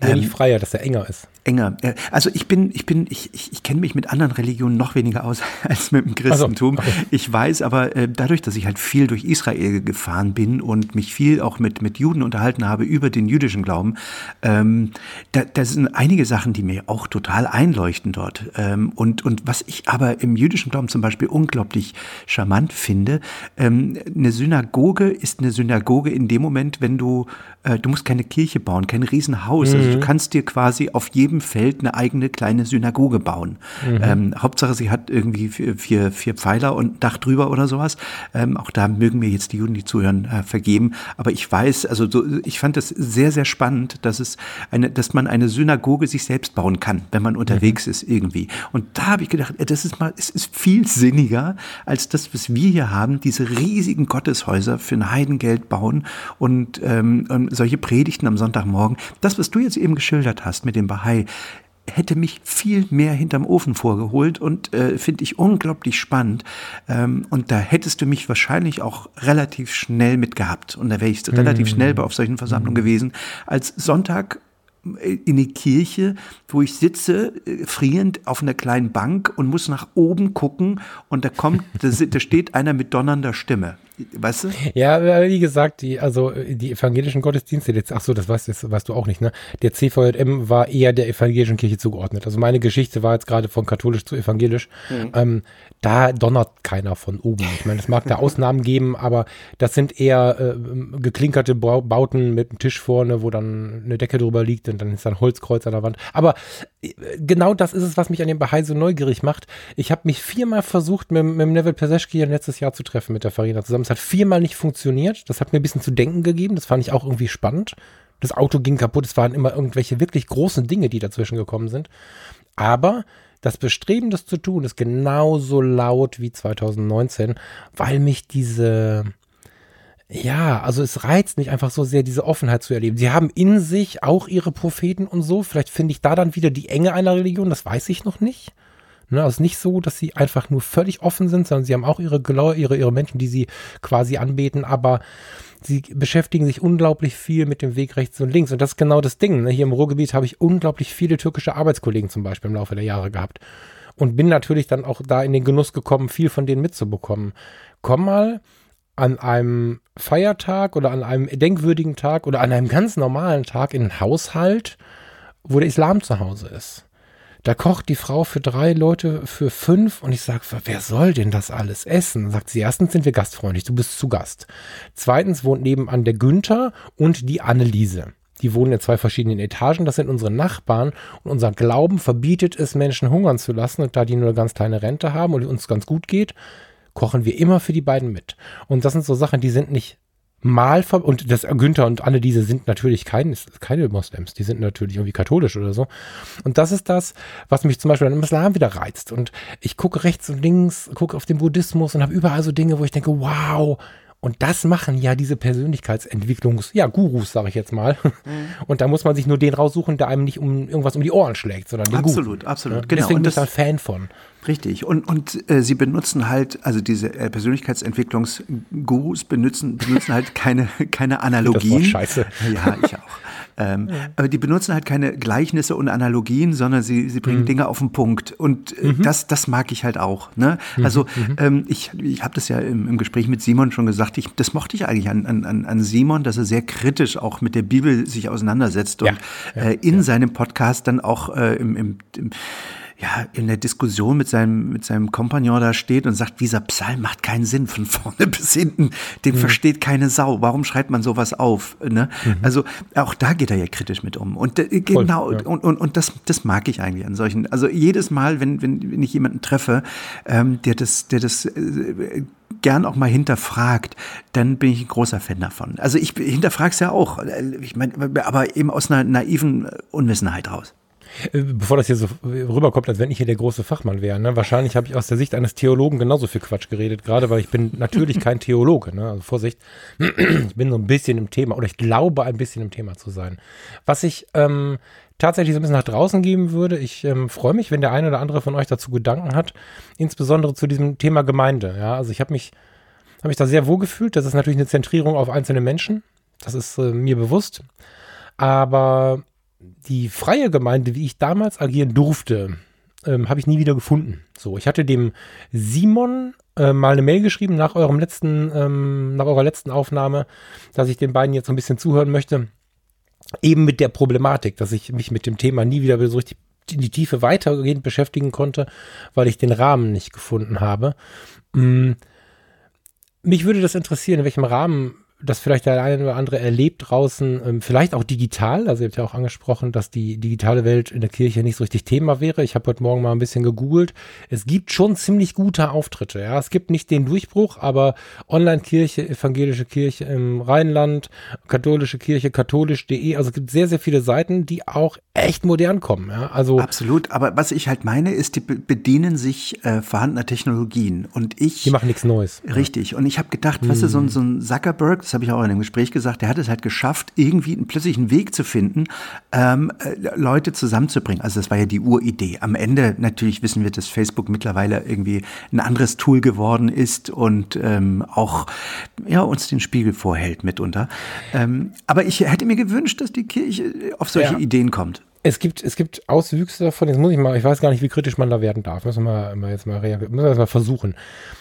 Speaker 4: Ähm, nicht freier, dass er enger ist
Speaker 2: enger. Also ich bin, ich bin, ich, ich, ich kenne mich mit anderen Religionen noch weniger aus als mit dem Christentum. Also, okay. Ich weiß aber äh, dadurch, dass ich halt viel durch Israel gefahren bin und mich viel auch mit, mit Juden unterhalten habe über den jüdischen Glauben, ähm, da, da sind einige Sachen, die mir auch total einleuchten dort. Ähm, und, und was ich aber im jüdischen Glauben zum Beispiel unglaublich charmant finde, ähm, eine Synagoge ist eine Synagoge in dem Moment, wenn du, äh, du musst keine Kirche bauen, kein Riesenhaus. Mhm. Also du mhm. kannst dir quasi auf jedem Feld eine eigene kleine Synagoge bauen. Mhm. Ähm, Hauptsache, sie hat irgendwie vier, vier Pfeiler und ein Dach drüber oder sowas. Ähm, auch da mögen mir jetzt die Juden, die zuhören, äh, vergeben. Aber ich weiß, also so, ich fand das sehr, sehr spannend, dass es eine, dass man eine Synagoge sich selbst bauen kann, wenn man unterwegs mhm. ist irgendwie. Und da habe ich gedacht, das ist mal, es ist viel sinniger als das, was wir hier haben, diese riesigen Gotteshäuser für ein Heidengeld bauen und ähm, solche Predigten am Sonntagmorgen. Das, was du jetzt eben geschildert hast mit dem Bahai, hätte mich viel mehr hinterm Ofen vorgeholt und äh, finde ich unglaublich spannend. Ähm, und da hättest du mich wahrscheinlich auch relativ schnell mitgehabt. Und da wäre ich relativ mhm. schnell auf solchen Versammlungen mhm. gewesen. Als Sonntag in die Kirche, wo ich sitze, äh, frierend auf einer kleinen Bank und muss nach oben gucken und da kommt, da steht einer mit donnernder Stimme. Weißt du?
Speaker 4: Ja, wie gesagt, die, also die evangelischen Gottesdienste, jetzt, ach so, das weißt, das weißt du auch nicht, ne? Der CVJM war eher der evangelischen Kirche zugeordnet. Also meine Geschichte war jetzt gerade von katholisch zu evangelisch. Mhm. Ähm, da donnert keiner von oben. Ich meine, es mag da Ausnahmen geben, aber das sind eher äh, geklinkerte Bauten mit einem Tisch vorne, wo dann eine Decke drüber liegt und dann ist da ein Holzkreuz an der Wand. Aber äh, genau das ist es, was mich an dem Bahai so neugierig macht. Ich habe mich viermal versucht, mit, mit Neville Peseschki letztes Jahr zu treffen mit der Farina zusammen. Es hat viermal nicht funktioniert. Das hat mir ein bisschen zu denken gegeben. Das fand ich auch irgendwie spannend. Das Auto ging kaputt. Es waren immer irgendwelche wirklich großen Dinge, die dazwischen gekommen sind. Aber das Bestreben, das zu tun, ist genauso laut wie 2019, weil mich diese, ja, also es reizt mich einfach so sehr, diese Offenheit zu erleben. Sie haben in sich auch ihre Propheten und so. Vielleicht finde ich da dann wieder die Enge einer Religion, das weiß ich noch nicht. Ne, also nicht so, dass sie einfach nur völlig offen sind, sondern sie haben auch ihre, ihre, ihre Menschen, die sie quasi anbeten, aber sie beschäftigen sich unglaublich viel mit dem Weg rechts und links. Und das ist genau das Ding. Ne? Hier im Ruhrgebiet habe ich unglaublich viele türkische Arbeitskollegen zum Beispiel im Laufe der Jahre gehabt. Und bin natürlich dann auch da in den Genuss gekommen, viel von denen mitzubekommen. Komm mal an einem Feiertag oder an einem denkwürdigen Tag oder an einem ganz normalen Tag in einen Haushalt, wo der Islam zu Hause ist. Da kocht die Frau für drei Leute für fünf und ich sage, wer soll denn das alles essen? Sagt sie, erstens sind wir gastfreundlich, du bist zu Gast. Zweitens wohnt nebenan der Günther und die Anneliese. Die wohnen in zwei verschiedenen Etagen, das sind unsere Nachbarn und unser Glauben verbietet es, Menschen hungern zu lassen und da die nur eine ganz kleine Rente haben und uns ganz gut geht, kochen wir immer für die beiden mit. Und das sind so Sachen, die sind nicht mal und das Günther und alle diese sind natürlich kein, keine Moslems, die sind natürlich irgendwie katholisch oder so. Und das ist das, was mich zum Beispiel im Islam wieder reizt. Und ich gucke rechts und links, gucke auf den Buddhismus und habe überall so Dinge, wo ich denke, wow, und das machen ja diese Persönlichkeitsentwicklungs-, ja, Gurus, sage ich jetzt mal. Mhm. Und da muss man sich nur den raussuchen, der einem nicht um irgendwas um die Ohren schlägt, sondern den
Speaker 2: Absolut, Guten. absolut,
Speaker 4: genau. Deswegen bin ich da ein Fan von.
Speaker 2: Richtig. Und, und äh, sie benutzen halt, also diese äh, Persönlichkeitsentwicklungsgurus benutzen, benutzen halt keine, keine Analogien. Das
Speaker 4: scheiße.
Speaker 2: Ja, ich auch. Ähm, ja. Aber die benutzen halt keine Gleichnisse und Analogien, sondern sie, sie bringen mhm. Dinge auf den Punkt. Und äh, mhm. das, das mag ich halt auch. Ne? Mhm. Also mhm. ähm, ich, ich habe das ja im, im Gespräch mit Simon schon gesagt, ich, das mochte ich eigentlich an, an, an Simon, dass er sehr kritisch auch mit der Bibel sich auseinandersetzt und ja. Ja. Äh, in seinem Podcast dann auch äh, im, im, im ja, in der Diskussion mit seinem, mit seinem Kompagnon da steht und sagt, dieser Psalm macht keinen Sinn von vorne bis hinten. Den mhm. versteht keine Sau. Warum schreibt man sowas auf? Ne? Mhm. Also auch da geht er ja kritisch mit um. Und äh, genau, Voll, ja. und, und, und das, das mag ich eigentlich an solchen. Also jedes Mal, wenn, wenn, wenn ich jemanden treffe, ähm, der das, der das äh, gern auch mal hinterfragt, dann bin ich ein großer Fan davon. Also ich hinterfrage es ja auch. Ich meine, aber eben aus einer naiven Unwissenheit raus.
Speaker 4: Bevor das hier so rüberkommt, als wenn ich hier der große Fachmann wäre. Ne? Wahrscheinlich habe ich aus der Sicht eines Theologen genauso viel Quatsch geredet, gerade weil ich bin natürlich kein Theologe. Ne? Also Vorsicht, ich bin so ein bisschen im Thema oder ich glaube ein bisschen im Thema zu sein. Was ich ähm, tatsächlich so ein bisschen nach draußen geben würde, ich ähm, freue mich, wenn der eine oder andere von euch dazu Gedanken hat, insbesondere zu diesem Thema Gemeinde. Ja? Also ich habe mich, hab mich da sehr wohl gefühlt. Das ist natürlich eine Zentrierung auf einzelne Menschen. Das ist äh, mir bewusst. Aber die freie Gemeinde, wie ich damals agieren durfte, ähm, habe ich nie wieder gefunden. So, ich hatte dem Simon äh, mal eine Mail geschrieben nach eurem letzten, ähm, nach eurer letzten Aufnahme, dass ich den beiden jetzt so ein bisschen zuhören möchte. Eben mit der Problematik, dass ich mich mit dem Thema nie wieder so richtig in die Tiefe weitergehend beschäftigen konnte, weil ich den Rahmen nicht gefunden habe. Mm. Mich würde das interessieren, in welchem Rahmen das vielleicht der eine oder andere erlebt draußen, ähm, vielleicht auch digital. Also ihr habt ja auch angesprochen, dass die digitale Welt in der Kirche nicht so richtig Thema wäre. Ich habe heute Morgen mal ein bisschen gegoogelt. Es gibt schon ziemlich gute Auftritte. Ja, es gibt nicht den Durchbruch, aber Online-Kirche, evangelische Kirche im Rheinland, katholische Kirche, katholisch.de. Also es gibt sehr, sehr viele Seiten, die auch echt modern kommen. Ja, also
Speaker 2: absolut. Aber was ich halt meine, ist, die bedienen sich äh, vorhandener Technologien und ich.
Speaker 4: Die machen nichts Neues.
Speaker 2: Richtig. Und ich habe gedacht, hm. was ist so ein, so ein Zuckerberg das habe ich auch in dem Gespräch gesagt, der hat es halt geschafft, irgendwie einen plötzlichen Weg zu finden, ähm, äh, Leute zusammenzubringen. Also das war ja die Uridee. Am Ende natürlich wissen wir, dass Facebook mittlerweile irgendwie ein anderes Tool geworden ist und ähm, auch ja, uns den Spiegel vorhält mitunter. Ähm, aber ich hätte mir gewünscht, dass die Kirche auf solche ja. Ideen kommt.
Speaker 4: Es gibt, es gibt Auswüchse davon. Jetzt muss ich mal, ich weiß gar nicht, wie kritisch man da werden darf. Müssen wir mal, jetzt mal. Müssen wir das mal versuchen.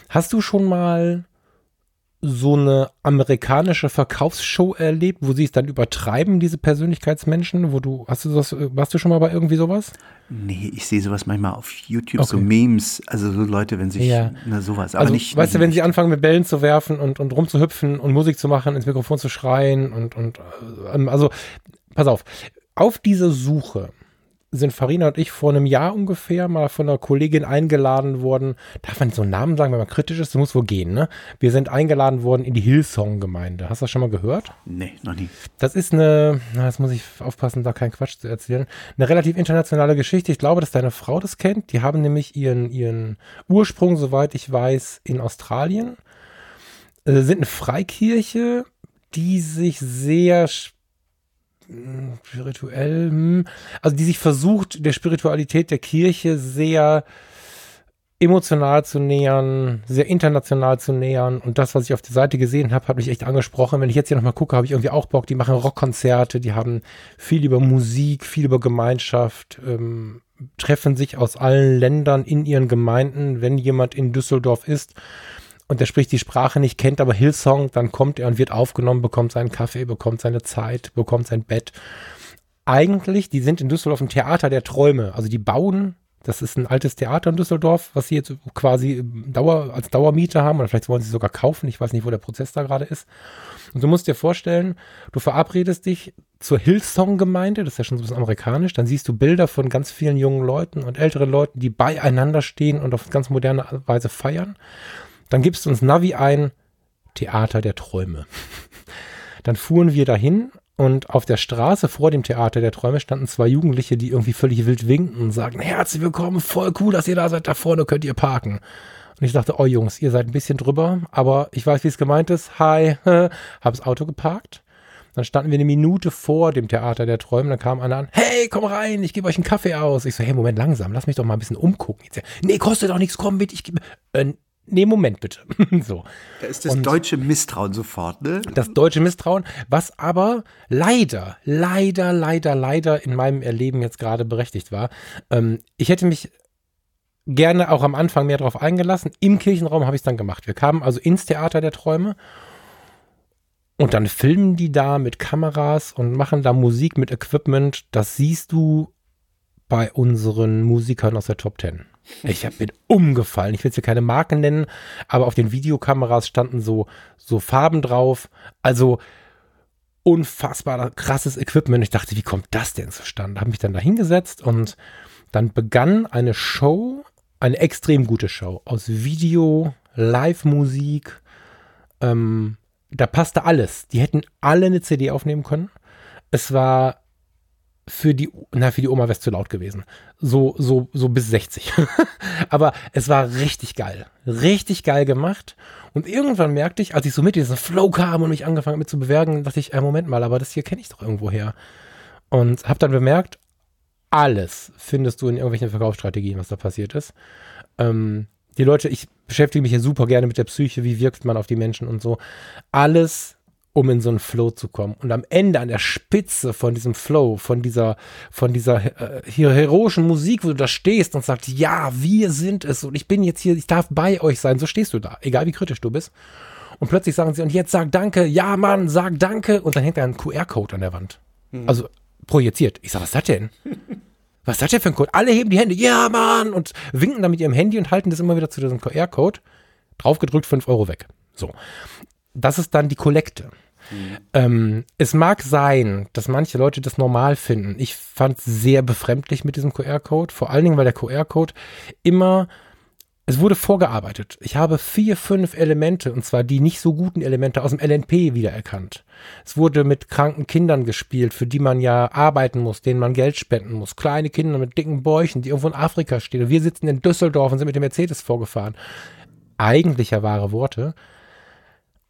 Speaker 4: Hast du schon mal so eine amerikanische Verkaufsshow erlebt, wo sie es dann übertreiben, diese Persönlichkeitsmenschen? Wo du, hast du das, warst du schon mal bei irgendwie sowas?
Speaker 2: Nee, ich sehe sowas manchmal auf YouTube, okay. so Memes, also so Leute, wenn sich, ja. na sowas,
Speaker 4: aber also, nicht. Weißt du, wenn sie anfangen mit Bällen zu werfen und, und rumzuhüpfen und Musik zu machen, ins Mikrofon zu schreien und, und, ähm, also, pass auf, auf diese Suche sind Farina und ich vor einem Jahr ungefähr mal von einer Kollegin eingeladen worden. Darf man so einen Namen sagen, wenn man kritisch ist? Das muss wohl gehen, ne? Wir sind eingeladen worden in die Hillsong-Gemeinde. Hast du das schon mal gehört?
Speaker 2: Nee, noch nie.
Speaker 4: Das ist eine, na, jetzt muss ich aufpassen, da keinen Quatsch zu erzählen. Eine relativ internationale Geschichte. Ich glaube, dass deine Frau das kennt. Die haben nämlich ihren, ihren Ursprung, soweit ich weiß, in Australien. Äh, sind eine Freikirche, die sich sehr spirituell, hm. also die sich versucht, der Spiritualität der Kirche sehr emotional zu nähern, sehr international zu nähern. Und das, was ich auf der Seite gesehen habe, hat mich echt angesprochen. Wenn ich jetzt hier nochmal gucke, habe ich irgendwie auch Bock. Die machen Rockkonzerte, die haben viel über Musik, viel über Gemeinschaft, ähm, treffen sich aus allen Ländern in ihren Gemeinden. Wenn jemand in Düsseldorf ist, und der spricht die Sprache nicht, kennt aber Hillsong, dann kommt er und wird aufgenommen, bekommt seinen Kaffee, bekommt seine Zeit, bekommt sein Bett. Eigentlich, die sind in Düsseldorf ein Theater der Träume. Also die bauen, das ist ein altes Theater in Düsseldorf, was sie jetzt quasi Dauer, als Dauermiete haben oder vielleicht wollen sie sogar kaufen. Ich weiß nicht, wo der Prozess da gerade ist. Und du musst dir vorstellen, du verabredest dich zur Hillsong-Gemeinde, das ist ja schon so ein bisschen amerikanisch, dann siehst du Bilder von ganz vielen jungen Leuten und älteren Leuten, die beieinander stehen und auf ganz moderne Weise feiern. Dann gibst du uns Navi ein, Theater der Träume. Dann fuhren wir dahin und auf der Straße vor dem Theater der Träume standen zwei Jugendliche, die irgendwie völlig wild winken und sagten, herzlich willkommen, voll cool, dass ihr da seid, da vorne könnt ihr parken. Und ich dachte, oh Jungs, ihr seid ein bisschen drüber, aber ich weiß, wie es gemeint ist. Hi, hab's Auto geparkt. Dann standen wir eine Minute vor dem Theater der Träume, dann kam einer an, hey, komm rein, ich gebe euch einen Kaffee aus. Ich so, hey, Moment, langsam, lass mich doch mal ein bisschen umgucken. So, nee, kostet doch nichts, komm mit, ich gebe, äh, nee, Moment bitte. so.
Speaker 2: Da ist das und deutsche Misstrauen sofort, ne?
Speaker 4: Das deutsche Misstrauen, was aber leider, leider, leider, leider in meinem Erleben jetzt gerade berechtigt war. Ähm, ich hätte mich gerne auch am Anfang mehr darauf eingelassen. Im Kirchenraum habe ich es dann gemacht. Wir kamen also ins Theater der Träume und dann filmen die da mit Kameras und machen da Musik mit Equipment. Das siehst du bei unseren Musikern aus der Top Ten. Ich habe mir umgefallen. Ich will jetzt hier keine Marken nennen, aber auf den Videokameras standen so, so Farben drauf. Also unfassbar krasses Equipment. Ich dachte, wie kommt das denn zustande? Habe mich dann da hingesetzt und dann begann eine Show, eine extrem gute Show aus Video, Live-Musik. Ähm, da passte alles. Die hätten alle eine CD aufnehmen können. Es war für die, na, für die Oma wäre es zu laut gewesen. So, so, so bis 60. Aber es war richtig geil. Richtig geil gemacht. Und irgendwann merkte ich, als ich so mit diesem Flow kam und mich angefangen mit zu bewerben, dachte ich, äh, Moment mal, aber das hier kenne ich doch irgendwo her. Und habe dann bemerkt, alles findest du in irgendwelchen Verkaufsstrategien, was da passiert ist. Ähm, die Leute, ich beschäftige mich ja super gerne mit der Psyche, wie wirkt man auf die Menschen und so. Alles um in so einen Flow zu kommen. Und am Ende, an der Spitze von diesem Flow, von dieser, von dieser äh, heroischen Musik, wo du da stehst und sagst, ja, wir sind es und ich bin jetzt hier, ich darf bei euch sein, so stehst du da, egal wie kritisch du bist. Und plötzlich sagen sie, und jetzt sag Danke, ja, Mann, sag Danke. Und dann hängt da ein QR-Code an der Wand. Mhm. Also projiziert. Ich sag, was ist das denn? was ist das denn für ein Code? Alle heben die Hände, ja, Mann, und winken dann mit ihrem Handy und halten das immer wieder zu diesem QR-Code. Draufgedrückt, 5 Euro weg. So das ist dann die Kollekte. Mhm. Ähm, es mag sein, dass manche Leute das normal finden. Ich fand es sehr befremdlich mit diesem QR-Code, vor allen Dingen, weil der QR-Code immer, es wurde vorgearbeitet. Ich habe vier, fünf Elemente, und zwar die nicht so guten Elemente aus dem LNP wiedererkannt. Es wurde mit kranken Kindern gespielt, für die man ja arbeiten muss, denen man Geld spenden muss. Kleine Kinder mit dicken Bäuchen, die irgendwo in Afrika stehen. Und wir sitzen in Düsseldorf und sind mit dem Mercedes vorgefahren. Eigentlich ja wahre Worte.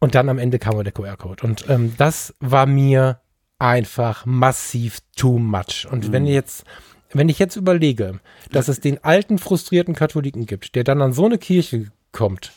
Speaker 4: Und dann am Ende kam der QR-Code. Und ähm, das war mir einfach massiv too much. Und mhm. wenn jetzt, wenn ich jetzt überlege, dass es den alten frustrierten Katholiken gibt, der dann an so eine Kirche kommt,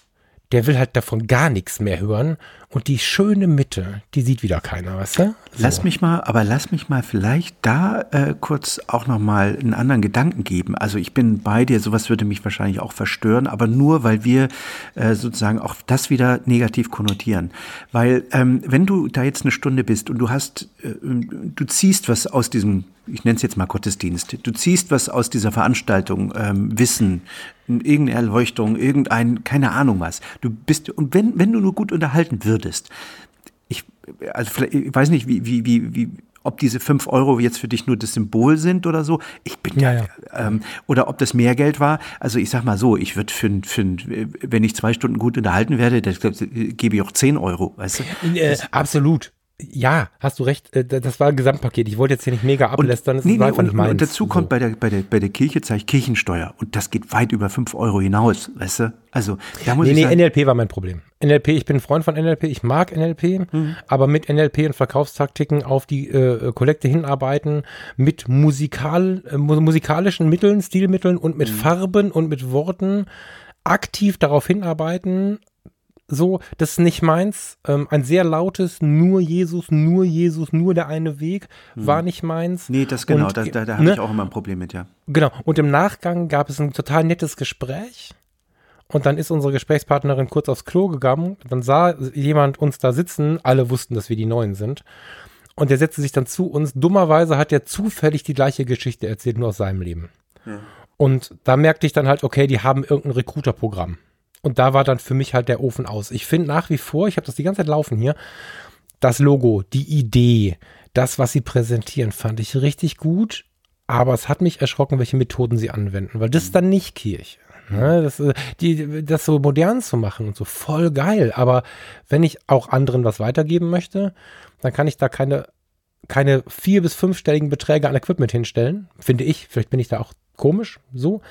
Speaker 4: der will halt davon gar nichts mehr hören. Und die schöne Mitte, die sieht wieder keiner, weißt du? So.
Speaker 2: Lass mich mal, aber lass mich mal vielleicht da äh, kurz auch noch mal einen anderen Gedanken geben. Also ich bin bei dir, sowas würde mich wahrscheinlich auch verstören, aber nur, weil wir äh, sozusagen auch das wieder negativ konnotieren. Weil ähm, wenn du da jetzt eine Stunde bist und du hast, äh, du ziehst was aus diesem ich nenne es jetzt mal Gottesdienst. Du ziehst was aus dieser Veranstaltung, ähm, Wissen, irgendeine Erleuchtung, irgendein, keine Ahnung was. Du bist, und wenn, wenn du nur gut unterhalten würdest, ich, also ich weiß nicht, wie, wie, wie, wie, ob diese fünf Euro jetzt für dich nur das Symbol sind oder so. Ich bin ja, ja. Ähm, oder ob das mehr Geld war. Also ich sag mal so, ich würde für, für wenn ich zwei Stunden gut unterhalten werde, das, gebe ich auch zehn Euro, weißt du?
Speaker 4: Äh, absolut. Ja, hast du recht. Äh, das war ein Gesamtpaket. Ich wollte jetzt hier nicht mega ablästern.
Speaker 2: Das nee, nee, und, und, dazu kommt so. bei, der, bei, der, bei der Kirche zahle ich Kirchensteuer. Und das geht weit über 5 Euro hinaus, weißt du? Also,
Speaker 4: da muss nee, ich nee, sagen, NLP war mein Problem. NLP, ich bin ein Freund von NLP, ich mag NLP, mhm. aber mit NLP und Verkaufstaktiken auf die äh, Kollekte hinarbeiten, mit musikal, äh, musikalischen Mitteln, Stilmitteln und mit mhm. Farben und mit Worten aktiv darauf hinarbeiten, so, das ist nicht meins. Ähm, ein sehr lautes, nur Jesus, nur Jesus, nur der eine Weg, hm. war nicht meins.
Speaker 2: Nee, das genau, und, da, da, da habe ne? ich auch immer ein Problem mit, ja.
Speaker 4: Genau, und im Nachgang gab es ein total nettes Gespräch. Und dann ist unsere Gesprächspartnerin kurz aufs Klo gegangen. Dann sah jemand uns da sitzen. Alle wussten, dass wir die Neuen sind. Und der setzte sich dann zu uns. Dummerweise hat er zufällig die gleiche Geschichte erzählt, nur aus seinem Leben. Ja. Und da merkte ich dann halt, okay, die haben irgendein Recruiter-Programm. Und da war dann für mich halt der Ofen aus. Ich finde nach wie vor, ich habe das die ganze Zeit laufen hier, das Logo, die Idee, das, was sie präsentieren, fand ich richtig gut. Aber es hat mich erschrocken, welche Methoden sie anwenden, weil das ist dann nicht Kirche. Ne? Das, äh, die, das so modern zu machen und so voll geil. Aber wenn ich auch anderen was weitergeben möchte, dann kann ich da keine, keine vier- bis fünfstelligen Beträge an Equipment hinstellen, finde ich. Vielleicht bin ich da auch komisch, so.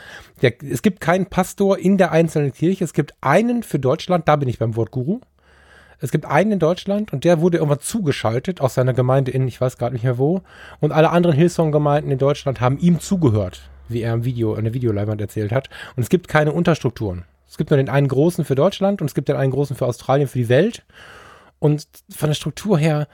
Speaker 4: Der, es gibt keinen Pastor in der einzelnen Kirche. Es gibt einen für Deutschland, da bin ich beim Wort Guru. Es gibt einen in Deutschland und der wurde irgendwann zugeschaltet aus seiner Gemeinde in, ich weiß gerade nicht mehr wo. Und alle anderen Hillsong-Gemeinden in Deutschland haben ihm zugehört, wie er im Video, in der Videoleinwand erzählt hat. Und es gibt keine Unterstrukturen. Es gibt nur den einen großen für Deutschland und es gibt den einen großen für Australien, für die Welt. Und von der Struktur her,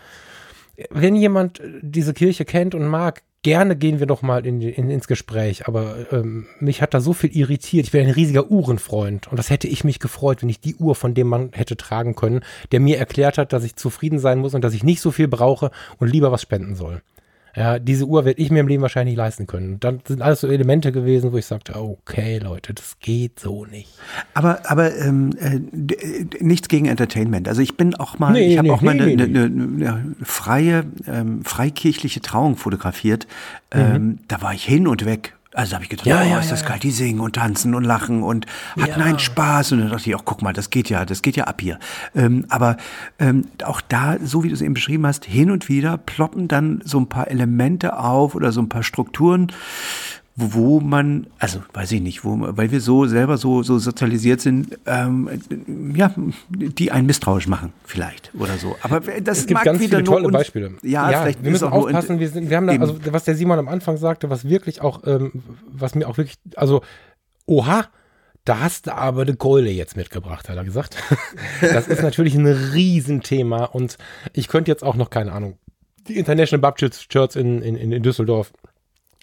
Speaker 4: wenn jemand diese Kirche kennt und mag, gerne gehen wir doch mal in, in, ins Gespräch, aber ähm, mich hat da so viel irritiert. Ich bin ein riesiger Uhrenfreund und das hätte ich mich gefreut, wenn ich die Uhr von dem Mann hätte tragen können, der mir erklärt hat, dass ich zufrieden sein muss und dass ich nicht so viel brauche und lieber was spenden soll. Ja, diese Uhr werde ich mir im Leben wahrscheinlich nicht leisten können. Dann sind alles so Elemente gewesen, wo ich sagte, okay, Leute, das geht so nicht.
Speaker 2: Aber, aber ähm, äh, nichts gegen Entertainment. Also ich bin auch mal, nee, ich habe nee, auch mal nee, eine, eine, eine, freie, ähm, freikirchliche Trauung fotografiert. Mhm. Ähm, da war ich hin und weg also habe ich gedacht, ja, oh, ja, ist das ja, geil, die singen und tanzen und lachen und hatten einen Spaß. Und dann dachte ich auch, guck mal, das geht ja, das geht ja ab hier. Ähm, aber ähm, auch da, so wie du es eben beschrieben hast, hin und wieder ploppen dann so ein paar Elemente auf oder so ein paar Strukturen, wo man, also weiß ich nicht, wo, weil wir so selber so, so sozialisiert sind, ähm, ja, die einen misstrauisch machen, vielleicht oder so. Aber das
Speaker 4: es gibt ganz viele tolle Beispiele.
Speaker 2: Ja, ja vielleicht
Speaker 4: wir müssen aufpassen. Wir, sind, wir haben da, also was der Simon am Anfang sagte, was wirklich auch, ähm, was mir auch wirklich, also, oha, da hast du aber eine Keule jetzt mitgebracht, hat er gesagt. das ist natürlich ein Riesenthema und ich könnte jetzt auch noch, keine Ahnung, die International Baptist Church in, in, in Düsseldorf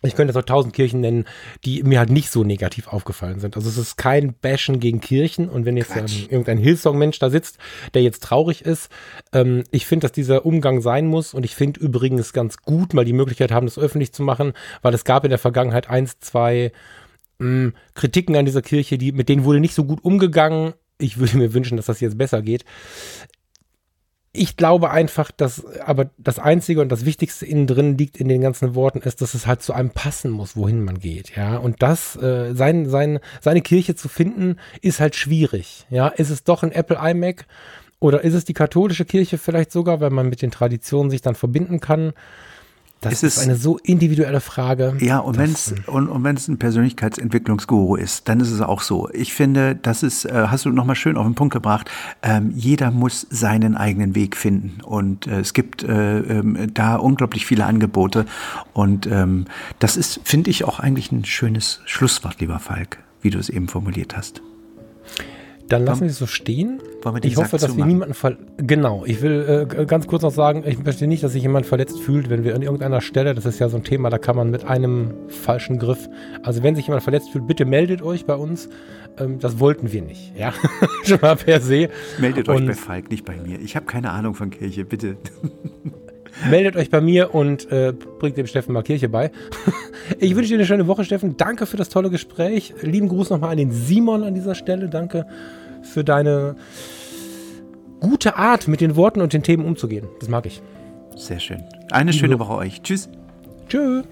Speaker 4: ich könnte jetzt auch tausend Kirchen nennen, die mir halt nicht so negativ aufgefallen sind. Also es ist kein Bashen gegen Kirchen. Und wenn jetzt ähm, irgendein Hillsong-Mensch da sitzt, der jetzt traurig ist, ähm, ich finde, dass dieser Umgang sein muss. Und ich finde übrigens ganz gut, mal die Möglichkeit haben, das öffentlich zu machen, weil es gab in der Vergangenheit eins, zwei mh, hm, Kritiken an dieser Kirche, die, mit denen wurde nicht so gut umgegangen. Ich würde mir wünschen, dass das jetzt besser geht ich glaube einfach, dass aber das Einzige und das Wichtigste innen drin liegt in den ganzen Worten ist, dass es halt zu einem passen muss, wohin man geht, ja. Und das, äh, sein, sein, seine Kirche zu finden, ist halt schwierig, ja. Ist es doch ein Apple iMac oder ist es die katholische Kirche vielleicht sogar, weil man mit den Traditionen sich dann verbinden kann? Das
Speaker 2: Es
Speaker 4: ist
Speaker 2: ist-
Speaker 4: eine so individuelle Frage.
Speaker 2: Ja, und wenn es und, und wenn's ein Persönlichkeitsentwicklungsguru ist, dann ist es auch so. Ich finde, das ist, äh, hast du nochmal schön auf den Punkt gebracht, ähm, jeder muss seinen eigenen Weg finden. Und äh, es gibt äh, ähm, da unglaublich viele Angebote. Und ähm, das ist, finde ich, auch eigentlich ein schönes Schlusswort, lieber Falk, wie du es eben formuliert hast.
Speaker 4: Dann lassen wir es so stehen. Ich hoffe,
Speaker 2: Sack
Speaker 4: dass wir niemanden ver Genau, ich will äh, ganz kurz noch sagen, ich möchte nicht, dass sich jemand verletzt fühlt, wenn wir an irgendeiner Stelle, das ist ja so ein Thema, da kann man mit einem falschen Griff, also wenn sich jemand verletzt fühlt, bitte meldet euch bei uns. Ähm, das wollten wir nicht, ja, schon mal per se.
Speaker 2: Meldet euch
Speaker 4: Und-
Speaker 2: bei Falk, nicht bei mir. Ich habe keine Ahnung von Kirche, bitte.
Speaker 4: Meldet euch bei mir und äh, bringt dem Steffen mal Kirche bei. ich wünsche dir eine schöne Woche, Steffen. Danke für das tolle Gespräch. Lieben Gruß nochmal an den Simon an dieser Stelle. Danke für deine gute Art, mit den Worten und den Themen umzugehen. Das mag ich.
Speaker 2: Sehr schön. Eine schöne Woche euch. Tschüss.
Speaker 4: Tschüss.